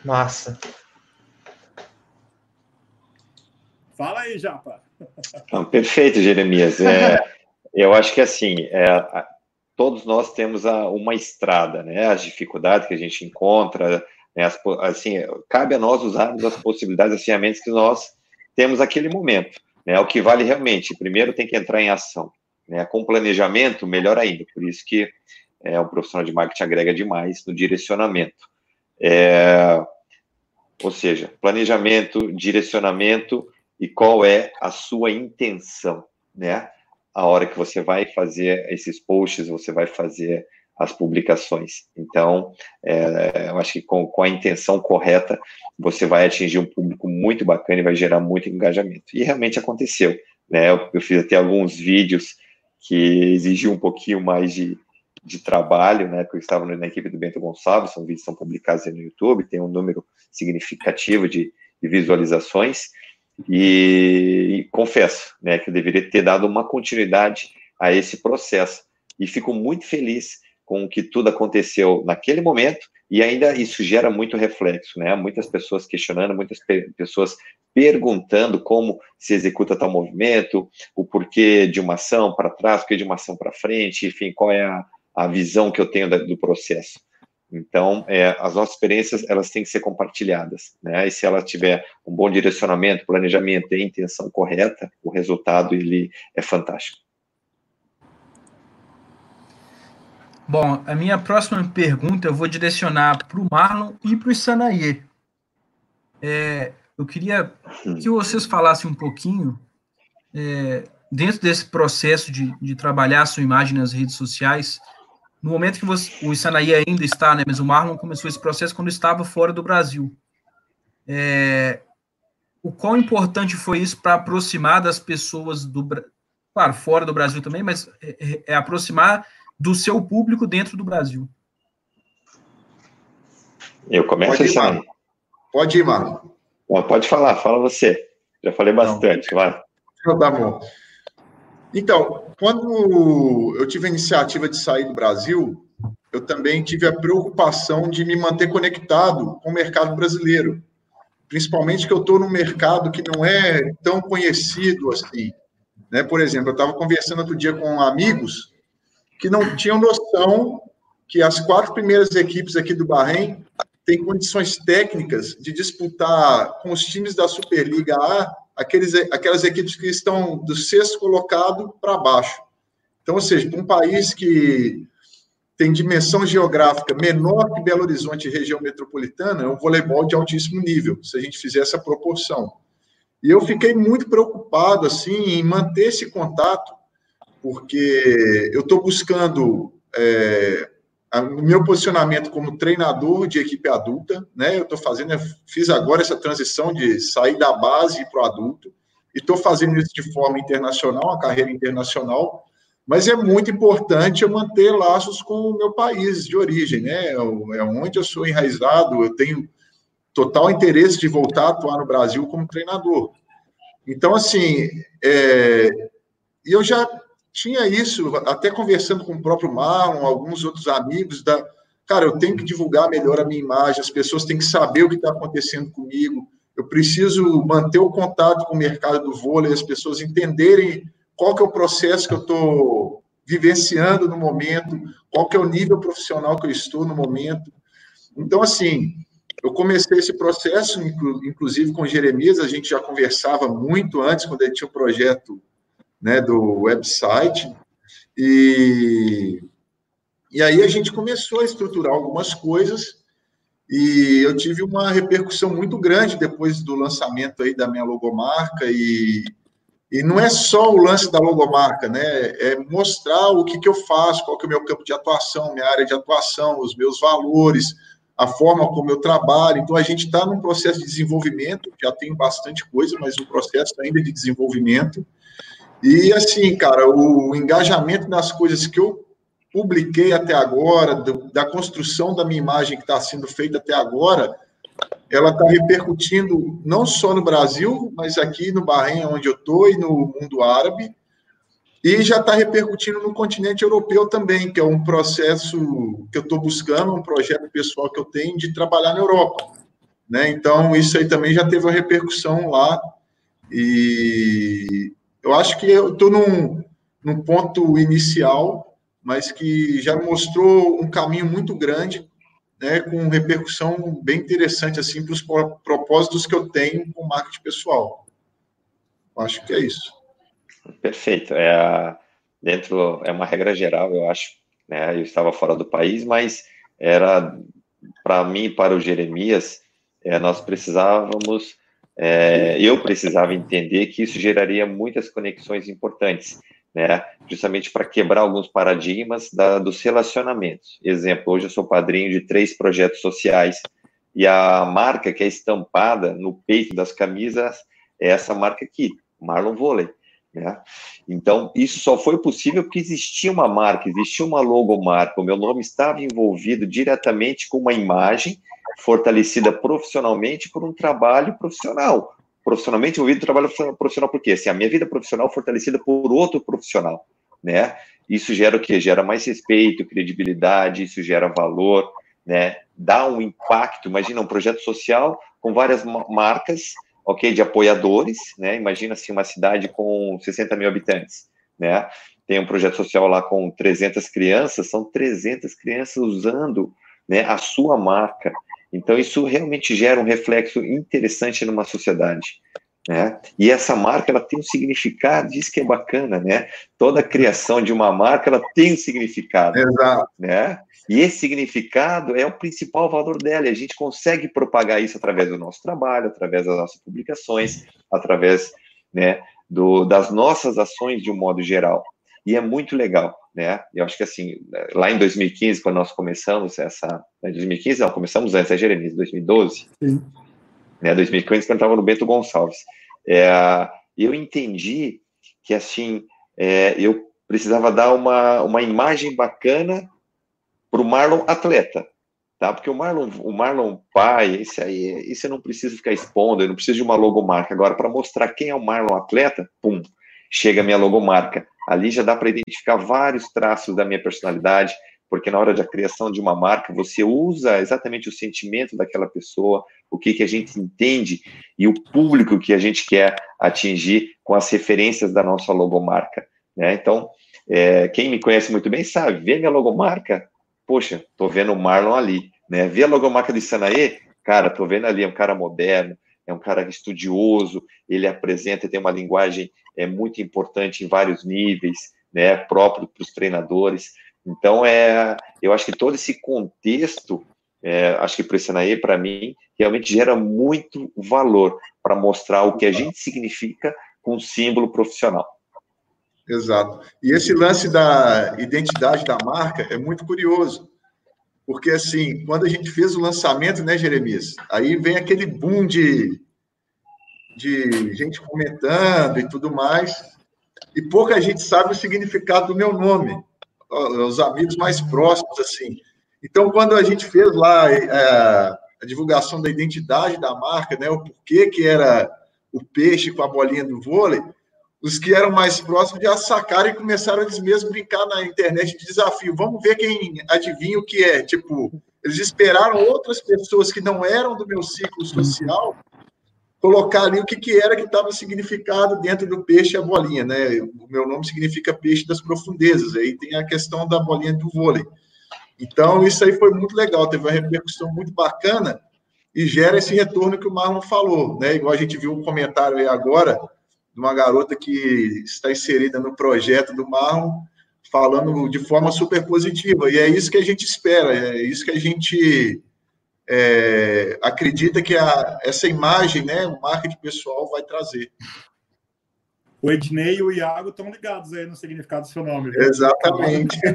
Massa. Fala aí, Japa. Não, perfeito, Jeremias. É, eu acho que assim, é, todos nós temos a, uma estrada, né? As dificuldades que a gente encontra, né? As, assim, cabe a nós usarmos as possibilidades, as ferramentas que nós temos naquele momento. Né? O que vale realmente, primeiro tem que entrar em ação. Né? Com planejamento, melhor ainda. Por isso que é, o profissional de marketing agrega demais no direcionamento. É, ou seja, planejamento, direcionamento e qual é a sua intenção, né? A hora que você vai fazer esses posts, você vai fazer as publicações. Então, é, eu acho que com, com, a intenção correta, você vai atingir um público muito bacana e vai gerar muito engajamento. E realmente aconteceu. Né? Eu, eu fiz até alguns vídeos que exigiam um pouquinho mais de, de trabalho, né? Porque eu estava na equipe do Bento Gonçalves, são vídeos que são publicados no YouTube, tem um número significativo de, de visualizações. E, e confesso né, que eu deveria ter dado uma continuidade a esse processo. E fico muito feliz com o que tudo aconteceu naquele momento e ainda isso gera muito reflexo, né? Muitas pessoas questionando, muitas pe pessoas perguntando como se executa tal movimento, o porquê de uma ação para trás, porquê de uma ação para frente, enfim, qual é a, a visão que eu tenho da, do processo. Então, é, as nossas experiências, elas têm que ser compartilhadas, né? E se ela tiver um bom direcionamento, planejamento e intenção correta, o resultado, ele é fantástico. Bom, a minha próxima pergunta eu vou direcionar para o Marlon e para o Sanaie. É, eu queria que vocês falassem um pouquinho, é, dentro desse processo de, de trabalhar a sua imagem nas redes sociais, no momento que você, o Sanaí ainda está, né, mas o Marlon começou esse processo quando estava fora do Brasil. É, o quão importante foi isso para aproximar das pessoas do, claro, fora do Brasil também, mas é, é, é aproximar do seu público dentro do Brasil. Eu começo Pode ir, assim. Marlon. Pode ir, Marlon. Não, pode falar, fala você. Já falei bastante, vai. Então, Tá bom. Então, quando eu tive a iniciativa de sair do Brasil, eu também tive a preocupação de me manter conectado com o mercado brasileiro. Principalmente que eu estou num mercado que não é tão conhecido assim. Né? Por exemplo, eu estava conversando outro dia com amigos que não tinham noção que as quatro primeiras equipes aqui do Bahrein têm condições técnicas de disputar com os times da Superliga A aqueles, aquelas equipes que estão do sexto colocado para baixo. Então, ou seja, um país que tem dimensão geográfica menor que Belo Horizonte e região metropolitana, é um voleibol de altíssimo nível, se a gente fizer essa proporção. E eu fiquei muito preocupado assim em manter esse contato, porque eu estou buscando é, o meu posicionamento como treinador de equipe adulta, né? Eu estou fazendo, eu fiz agora essa transição de sair da base para o adulto, e estou fazendo isso de forma internacional, uma carreira internacional, mas é muito importante eu manter laços com o meu país de origem, né? É onde eu sou enraizado, eu tenho total interesse de voltar a atuar no Brasil como treinador. Então, assim, é, eu já tinha isso, até conversando com o próprio Marlon, alguns outros amigos, da, cara, eu tenho que divulgar melhor a minha imagem, as pessoas têm que saber o que está acontecendo comigo, eu preciso manter o contato com o mercado do vôlei, as pessoas entenderem qual que é o processo que eu estou vivenciando no momento, qual que é o nível profissional que eu estou no momento. Então, assim, eu comecei esse processo, inclusive com o Jeremias, a gente já conversava muito antes, quando ele tinha o projeto né, do website, e, e aí a gente começou a estruturar algumas coisas, e eu tive uma repercussão muito grande depois do lançamento aí da minha logomarca, e, e não é só o lance da logomarca, né, é mostrar o que, que eu faço, qual que é o meu campo de atuação, minha área de atuação, os meus valores, a forma como eu trabalho. Então, a gente está num processo de desenvolvimento, já tem bastante coisa, mas um processo ainda de desenvolvimento. E, assim, cara, o engajamento nas coisas que eu publiquei até agora, do, da construção da minha imagem que está sendo feita até agora, ela está repercutindo não só no Brasil, mas aqui no Bahrein, onde eu estou, e no mundo árabe, e já está repercutindo no continente europeu também, que é um processo que eu estou buscando, um projeto pessoal que eu tenho de trabalhar na Europa. Né? Então, isso aí também já teve uma repercussão lá. E eu acho que eu estou num, num ponto inicial, mas que já mostrou um caminho muito grande, né, com repercussão bem interessante assim para os propósitos que eu tenho com marketing pessoal. Eu acho que é isso. Perfeito. É, dentro, é uma regra geral, eu acho. Né? Eu estava fora do país, mas era, para mim e para o Jeremias, é, nós precisávamos, é, eu precisava entender que isso geraria muitas conexões importantes, né? justamente para quebrar alguns paradigmas da, dos relacionamentos. Exemplo, hoje eu sou padrinho de três projetos sociais, e a marca que é estampada no peito das camisas é essa marca aqui, Marlon Vôlei. Né? Então, isso só foi possível porque existia uma marca, existia uma logomarca, o meu nome estava envolvido diretamente com uma imagem fortalecida profissionalmente por um trabalho profissional. Profissionalmente envolvido trabalho profissional, por quê? Assim, a minha vida profissional fortalecida por outro profissional, né? Isso gera o quê? Gera mais respeito, credibilidade, isso gera valor, né? Dá um impacto, imagina um projeto social com várias marcas ok, de apoiadores, né? Imagina assim uma cidade com 60 mil habitantes, né? Tem um projeto social lá com 300 crianças, são 300 crianças usando, né, a sua marca. Então isso realmente gera um reflexo interessante numa sociedade. Né? E essa marca ela tem um significado, isso que é bacana, né? Toda criação de uma marca ela tem um significado, Exato. né? E esse significado é o principal valor dela, e a gente consegue propagar isso através do nosso trabalho, através das nossas publicações, através né, do, das nossas ações de um modo geral. E é muito legal, né? Eu acho que assim, lá em 2015, quando nós começamos essa. Em 2015, não, começamos antes, é Jeremias, 2012. Sim. Né, 2015, quando eu estava no Bento Gonçalves. É, eu entendi que, assim, é, eu precisava dar uma, uma imagem bacana para o Marlon atleta, tá? Porque o Marlon, o Marlon pai, esse aí, esse eu não preciso ficar expondo, eu não preciso de uma logomarca. Agora, para mostrar quem é o Marlon atleta, pum, chega a minha logomarca. Ali já dá para identificar vários traços da minha personalidade, porque na hora da criação de uma marca, você usa exatamente o sentimento daquela pessoa, o que, que a gente entende e o público que a gente quer atingir com as referências da nossa logomarca. Né? Então, é, quem me conhece muito bem sabe, vê minha logomarca, poxa, tô vendo o Marlon ali. Né? Vê a logomarca de Sanaê, cara, tô vendo ali, é um cara moderno, é um cara estudioso, ele apresenta, tem uma linguagem é, muito importante em vários níveis, né, próprio para os treinadores. Então, é, eu acho que todo esse contexto, é, acho que para o Senaê, para mim, realmente gera muito valor para mostrar o que a gente significa com o símbolo profissional. Exato. E esse lance da identidade da marca é muito curioso, porque assim, quando a gente fez o lançamento, né, Jeremias? Aí vem aquele boom de, de gente comentando e tudo mais, e pouca gente sabe o significado do meu nome os amigos mais próximos, assim. Então, quando a gente fez lá é, a divulgação da identidade da marca, né, o porquê que era o peixe com a bolinha do vôlei, os que eram mais próximos já sacaram e começaram eles mesmos brincar na internet de desafio. Vamos ver quem adivinha o que é. Tipo, eles esperaram outras pessoas que não eram do meu ciclo social colocar ali o que, que era que estava significado dentro do peixe a bolinha, né? O meu nome significa peixe das profundezas, aí tem a questão da bolinha do vôlei. Então, isso aí foi muito legal, teve uma repercussão muito bacana e gera esse retorno que o Marlon falou, né? Igual a gente viu um comentário aí agora de uma garota que está inserida no projeto do Marlon, falando de forma super positiva, e é isso que a gente espera, é isso que a gente é, acredita que a, essa imagem, né, o marketing pessoal vai trazer. O Ednei e o Iago estão ligados aí no significado do seu nome. Viu? Exatamente.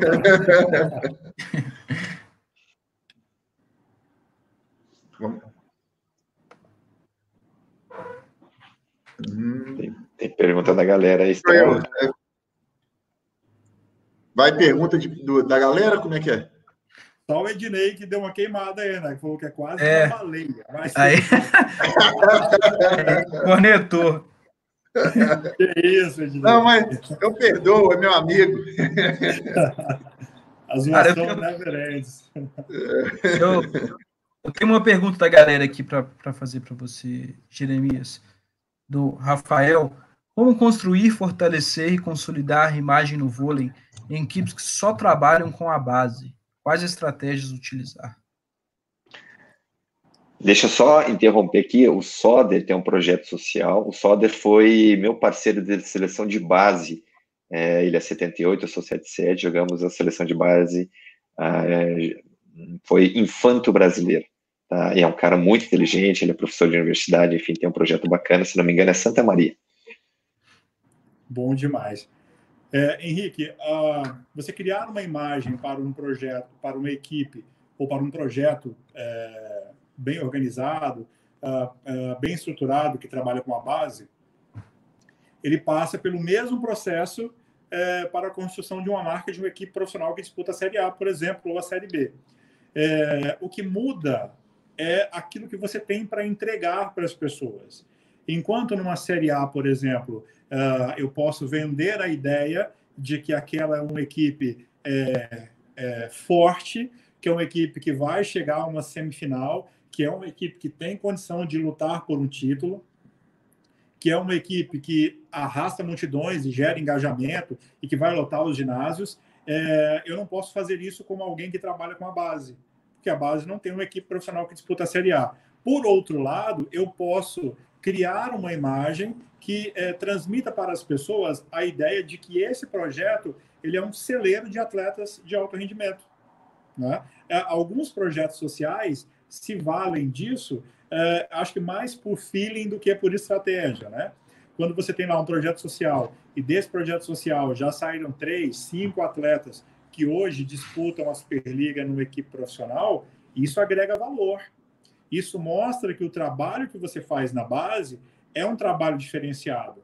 tem, tem, pergunta da galera aí. Vai pergunta de, do, da galera? Como é que é? Só o Ednei que deu uma queimada aí, né? Que falou que é quase é. uma baleia. Mas... Aí... Cornetou. Que isso, Ednei. Não, mas eu perdoo, é meu amigo. A zoação eu... never ends. Eu, eu tenho uma pergunta da galera aqui para fazer para você, Jeremias, do Rafael. Como construir, fortalecer e consolidar a imagem no vôlei em equipes que só trabalham com a base? Quais estratégias utilizar? Deixa eu só interromper aqui. O Soder tem um projeto social. O Soder foi meu parceiro de seleção de base. É, ele é 78, eu sou 77. Jogamos a seleção de base. É, foi infanto brasileiro. Tá? E é um cara muito inteligente. Ele é professor de universidade. Enfim, tem um projeto bacana. Se não me engano, é Santa Maria. Bom demais. É, Henrique, uh, você criar uma imagem para um projeto, para uma equipe ou para um projeto é, bem organizado, uh, uh, bem estruturado, que trabalha com a base, ele passa pelo mesmo processo é, para a construção de uma marca de uma equipe profissional que disputa a Série A, por exemplo, ou a Série B. É, o que muda é aquilo que você tem para entregar para as pessoas. Enquanto numa Série A, por exemplo, uh, eu posso vender a ideia de que aquela é uma equipe é, é, forte, que é uma equipe que vai chegar a uma semifinal, que é uma equipe que tem condição de lutar por um título, que é uma equipe que arrasta multidões e gera engajamento e que vai lotar os ginásios. É, eu não posso fazer isso como alguém que trabalha com a base, porque a base não tem uma equipe profissional que disputa a Série A. Por outro lado, eu posso criar uma imagem que é, transmita para as pessoas a ideia de que esse projeto ele é um celeiro de atletas de alto rendimento. Né? É, alguns projetos sociais se valem disso, é, acho que mais por feeling do que por estratégia. Né? Quando você tem lá um projeto social e desse projeto social já saíram três, cinco atletas que hoje disputam a Superliga numa equipe profissional, isso agrega valor. Isso mostra que o trabalho que você faz na base é um trabalho diferenciado.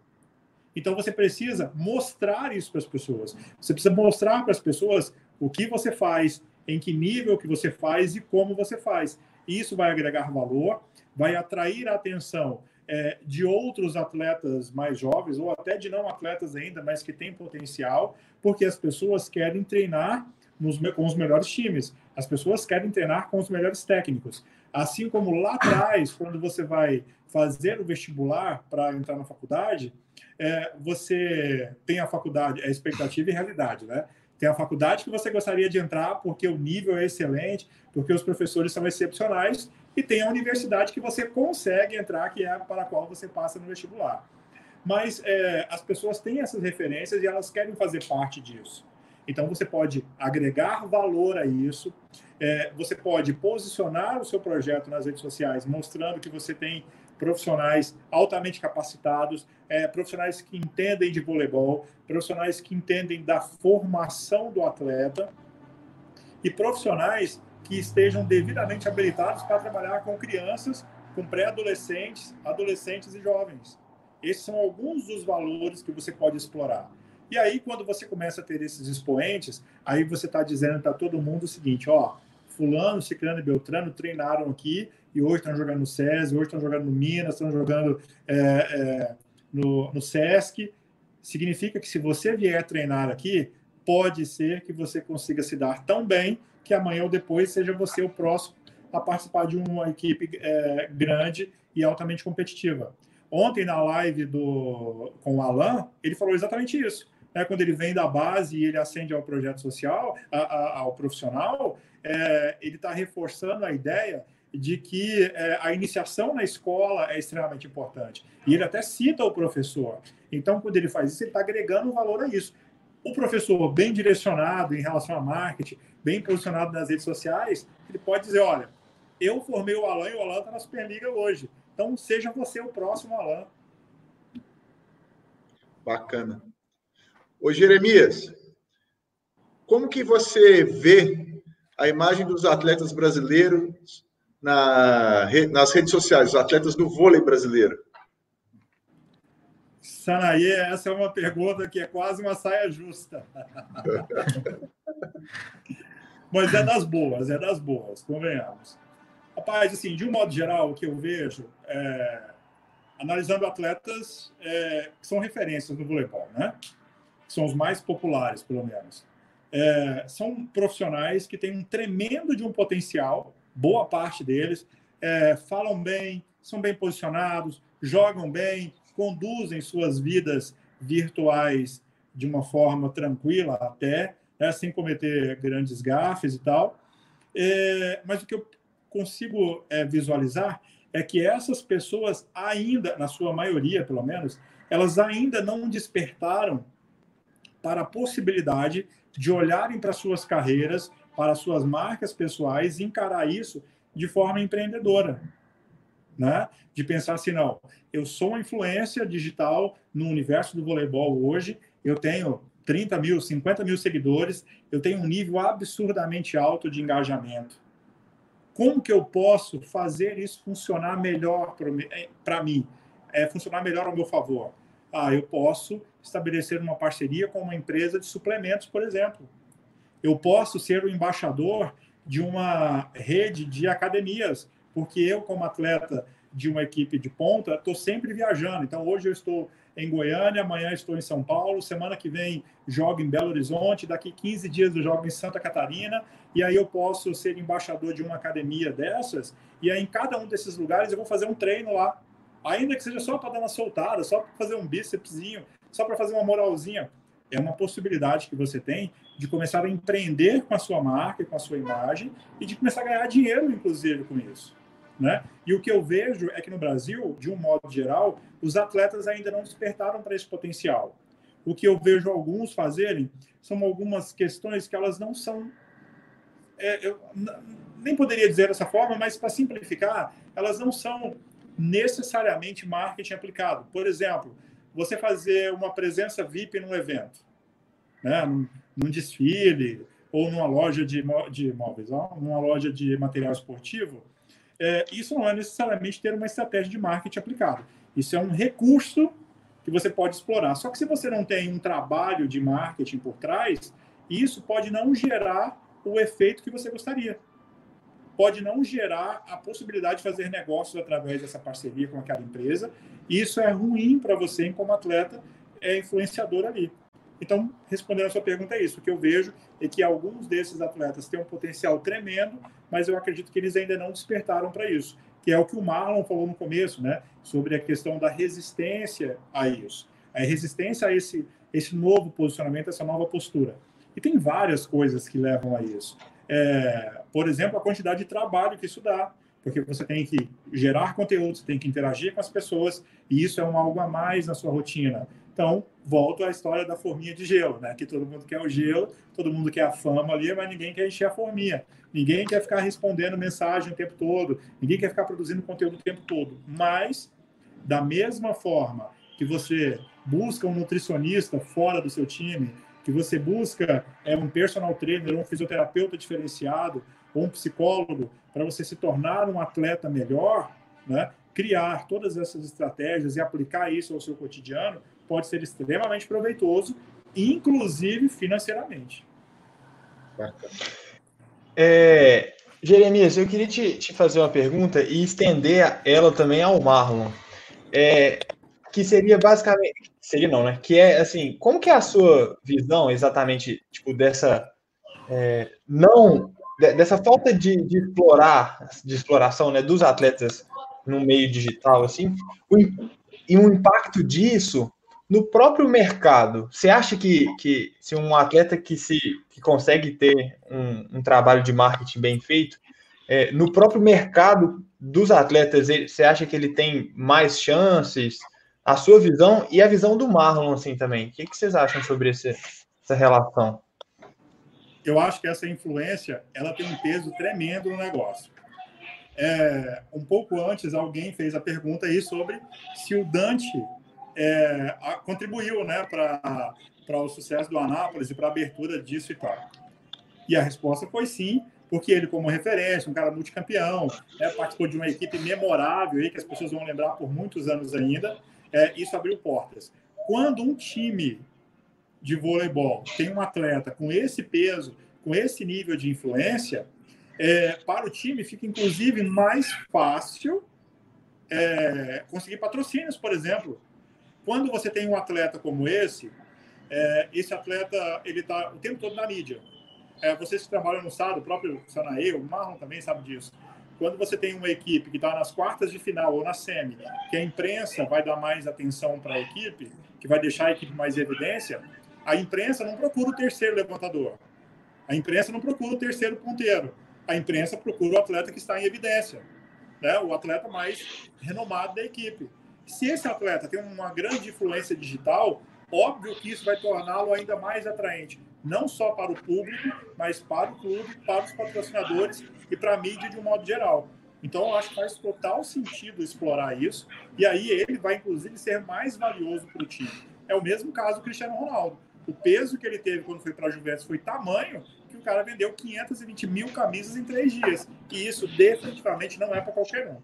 Então você precisa mostrar isso para as pessoas. Você precisa mostrar para as pessoas o que você faz, em que nível que você faz e como você faz. Isso vai agregar valor, vai atrair a atenção é, de outros atletas mais jovens ou até de não atletas ainda, mas que têm potencial, porque as pessoas querem treinar nos, com os melhores times. As pessoas querem treinar com os melhores técnicos. Assim como lá atrás, quando você vai fazer o vestibular para entrar na faculdade, é, você tem a faculdade, é expectativa e realidade, né? Tem a faculdade que você gostaria de entrar porque o nível é excelente, porque os professores são excepcionais, e tem a universidade que você consegue entrar, que é para a qual você passa no vestibular. Mas é, as pessoas têm essas referências e elas querem fazer parte disso. Então, você pode agregar valor a isso, é, você pode posicionar o seu projeto nas redes sociais, mostrando que você tem profissionais altamente capacitados, é, profissionais que entendem de voleibol, profissionais que entendem da formação do atleta e profissionais que estejam devidamente habilitados para trabalhar com crianças, com pré-adolescentes, adolescentes e jovens. Esses são alguns dos valores que você pode explorar. E aí, quando você começa a ter esses expoentes, aí você está dizendo para todo mundo o seguinte: ó, Fulano, Ciclano e Beltrano treinaram aqui e hoje estão jogando no SESI, hoje estão jogando no Minas, estão jogando é, é, no, no SESC. Significa que se você vier treinar aqui, pode ser que você consiga se dar tão bem que amanhã ou depois seja você o próximo a participar de uma equipe é, grande e altamente competitiva. Ontem, na live do, com o Alan, ele falou exatamente isso. Né? Quando ele vem da base e ele ascende ao projeto social, a, a, ao profissional, é, ele está reforçando a ideia de que é, a iniciação na escola é extremamente importante. E ele até cita o professor. Então, quando ele faz isso, ele está agregando valor a isso. O professor bem direcionado em relação a marketing, bem posicionado nas redes sociais, ele pode dizer, olha, eu formei o Alan e o Alan está na Superliga hoje. Então, seja você o próximo Alan. Bacana. Ô, Jeremias, como que você vê a imagem dos atletas brasileiros na, nas redes sociais, os atletas do vôlei brasileiro? Sanaí, essa é uma pergunta que é quase uma saia justa. Mas é das boas, é das boas, convenhamos. Rapaz, assim, de um modo geral, o que eu vejo, é, analisando atletas é, que são referências no voleibol, né? São os mais populares, pelo menos. É, são profissionais que têm um tremendo de um potencial, boa parte deles, é, falam bem, são bem posicionados, jogam bem, conduzem suas vidas virtuais de uma forma tranquila até, né, sem cometer grandes gafes e tal. É, mas o que eu consigo é, visualizar é que essas pessoas ainda, na sua maioria pelo menos, elas ainda não despertaram para a possibilidade de olharem para suas carreiras, para suas marcas pessoais e encarar isso de forma empreendedora. Né? De pensar assim, não, eu sou uma influência digital no universo do voleibol hoje, eu tenho 30 mil, 50 mil seguidores, eu tenho um nível absurdamente alto de engajamento. Como que eu posso fazer isso funcionar melhor para eh, mim? É, funcionar melhor ao meu favor? Ah, eu posso estabelecer uma parceria com uma empresa de suplementos, por exemplo. Eu posso ser o embaixador de uma rede de academias, porque eu, como atleta de uma equipe de ponta, estou sempre viajando. Então, hoje eu estou em Goiânia, amanhã estou em São Paulo, semana que vem jogo em Belo Horizonte, daqui 15 dias eu jogo em Santa Catarina, e aí eu posso ser embaixador de uma academia dessas, e aí em cada um desses lugares eu vou fazer um treino lá, ainda que seja só para dar uma soltada, só para fazer um bícepszinho, só para fazer uma moralzinha. É uma possibilidade que você tem de começar a empreender com a sua marca, com a sua imagem, e de começar a ganhar dinheiro, inclusive, com isso. Né? E o que eu vejo é que no Brasil, de um modo geral, os atletas ainda não despertaram para esse potencial. O que eu vejo alguns fazerem são algumas questões que elas não são. É, eu nem poderia dizer dessa forma, mas para simplificar, elas não são necessariamente marketing aplicado. Por exemplo, você fazer uma presença VIP num evento, né? num, num desfile ou numa loja de, de imóveis, numa loja de material esportivo, é, isso não é necessariamente ter uma estratégia de marketing aplicado. Isso é um recurso que você pode explorar. Só que se você não tem um trabalho de marketing por trás, isso pode não gerar o efeito que você gostaria. Pode não gerar a possibilidade de fazer negócios através dessa parceria com aquela empresa. E isso é ruim para você, como atleta, é influenciador ali. Então, respondendo a sua pergunta, é isso. O que eu vejo é que alguns desses atletas têm um potencial tremendo, mas eu acredito que eles ainda não despertaram para isso que é o que o Marlon falou no começo, né? Sobre a questão da resistência a isso. A resistência a esse, esse novo posicionamento, essa nova postura. E tem várias coisas que levam a isso. É, por exemplo, a quantidade de trabalho que isso dá, porque você tem que gerar conteúdo, você tem que interagir com as pessoas, e isso é um algo a mais na sua rotina. Então, volto à história da forminha de gelo, né? Que todo mundo quer o gelo, todo mundo quer a fama ali, mas ninguém quer encher a forminha. Ninguém quer ficar respondendo mensagem o tempo todo, ninguém quer ficar produzindo conteúdo o tempo todo. Mas, da mesma forma que você busca um nutricionista fora do seu time, que você busca é um personal trainer, um fisioterapeuta diferenciado, ou um psicólogo para você se tornar um atleta melhor, né? criar todas essas estratégias e aplicar isso ao seu cotidiano pode ser extremamente proveitoso, inclusive financeiramente. É, Jeremias, eu queria te, te, fazer uma pergunta e estender ela também ao Marlon. É, que seria basicamente. Seria não, né? Que é assim, como que é a sua visão exatamente, tipo, dessa. É, não. dessa falta de, de, explorar, de exploração né, dos atletas no meio digital, assim, o, e o impacto disso no próprio mercado, você acha que, que se um atleta que se que consegue ter um, um trabalho de marketing bem feito, é, no próprio mercado dos atletas, você acha que ele tem mais chances? A sua visão e a visão do Marlon, assim, também. O que, que vocês acham sobre esse, essa relação? Eu acho que essa influência ela tem um peso tremendo no negócio. É, um pouco antes, alguém fez a pergunta aí sobre se o Dante é, a, contribuiu né, para o sucesso do Anápolis e para a abertura disso e tal. E a resposta foi sim, porque ele, como referência, um cara multicampeão, né, participou de uma equipe memorável aí, que as pessoas vão lembrar por muitos anos ainda, é, isso abriu portas. Quando um time de voleibol tem um atleta com esse peso, com esse nível de influência, é, para o time fica inclusive mais fácil é, conseguir patrocínios, por exemplo. Quando você tem um atleta como esse, é, esse atleta ele está o tempo todo na mídia. É, vocês que trabalham no SAD, o próprio Sanaê, o Marlon também sabe disso. Quando você tem uma equipe que está nas quartas de final ou na semi, que a imprensa vai dar mais atenção para a equipe, que vai deixar a equipe mais em evidência, a imprensa não procura o terceiro levantador. A imprensa não procura o terceiro ponteiro. A imprensa procura o atleta que está em evidência, né? o atleta mais renomado da equipe. Se esse atleta tem uma grande influência digital, óbvio que isso vai torná-lo ainda mais atraente, não só para o público, mas para o clube, para os patrocinadores e para a mídia de um modo geral. Então, eu acho que faz total sentido explorar isso, e aí ele vai, inclusive, ser mais valioso para o time. É o mesmo caso do Cristiano Ronaldo. O peso que ele teve quando foi para a Juventus foi tamanho que o cara vendeu 520 mil camisas em três dias. E isso definitivamente não é para qualquer um.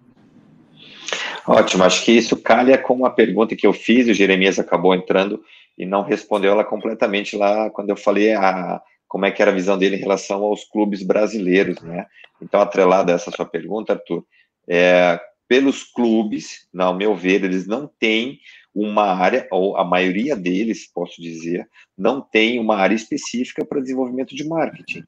Ótimo, acho que isso calha com uma pergunta que eu fiz, o Jeremias acabou entrando e não respondeu ela completamente lá quando eu falei a, como é que era a visão dele em relação aos clubes brasileiros, né? Então, atrelado a essa sua pergunta, Arthur, é, pelos clubes, ao meu ver, eles não têm uma área, ou a maioria deles, posso dizer, não tem uma área específica para desenvolvimento de marketing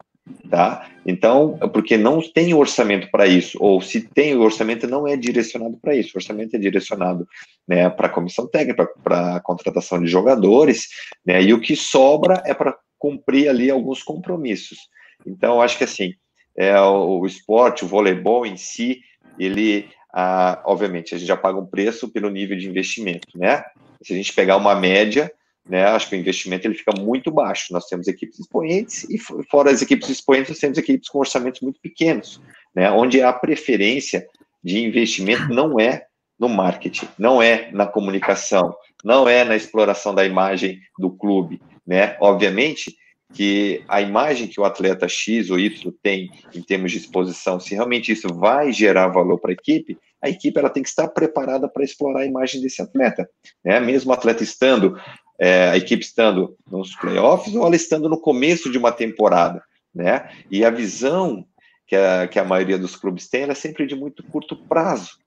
tá? Então, porque não tem orçamento para isso, ou se tem o orçamento, não é direcionado para isso. O orçamento é direcionado né, para a comissão técnica, para a contratação de jogadores, né, e o que sobra é para cumprir ali alguns compromissos. Então, acho que assim, é, o, o esporte, o voleibol em si, ele, ah, obviamente, a gente já paga um preço pelo nível de investimento, né? Se a gente pegar uma média, né? Acho que o investimento ele fica muito baixo. Nós temos equipes expoentes e fora as equipes expoentes, nós temos equipes com orçamentos muito pequenos, né? Onde a preferência de investimento não é no marketing, não é na comunicação, não é na exploração da imagem do clube, né? Obviamente que a imagem que o atleta X ou Y tem em termos de exposição, se realmente isso vai gerar valor para a equipe, a equipe ela tem que estar preparada para explorar a imagem desse atleta. Né? Mesmo o atleta estando, é, a equipe estando nos playoffs ou ela estando no começo de uma temporada. Né? E a visão que a, que a maioria dos clubes tem é sempre de muito curto prazo.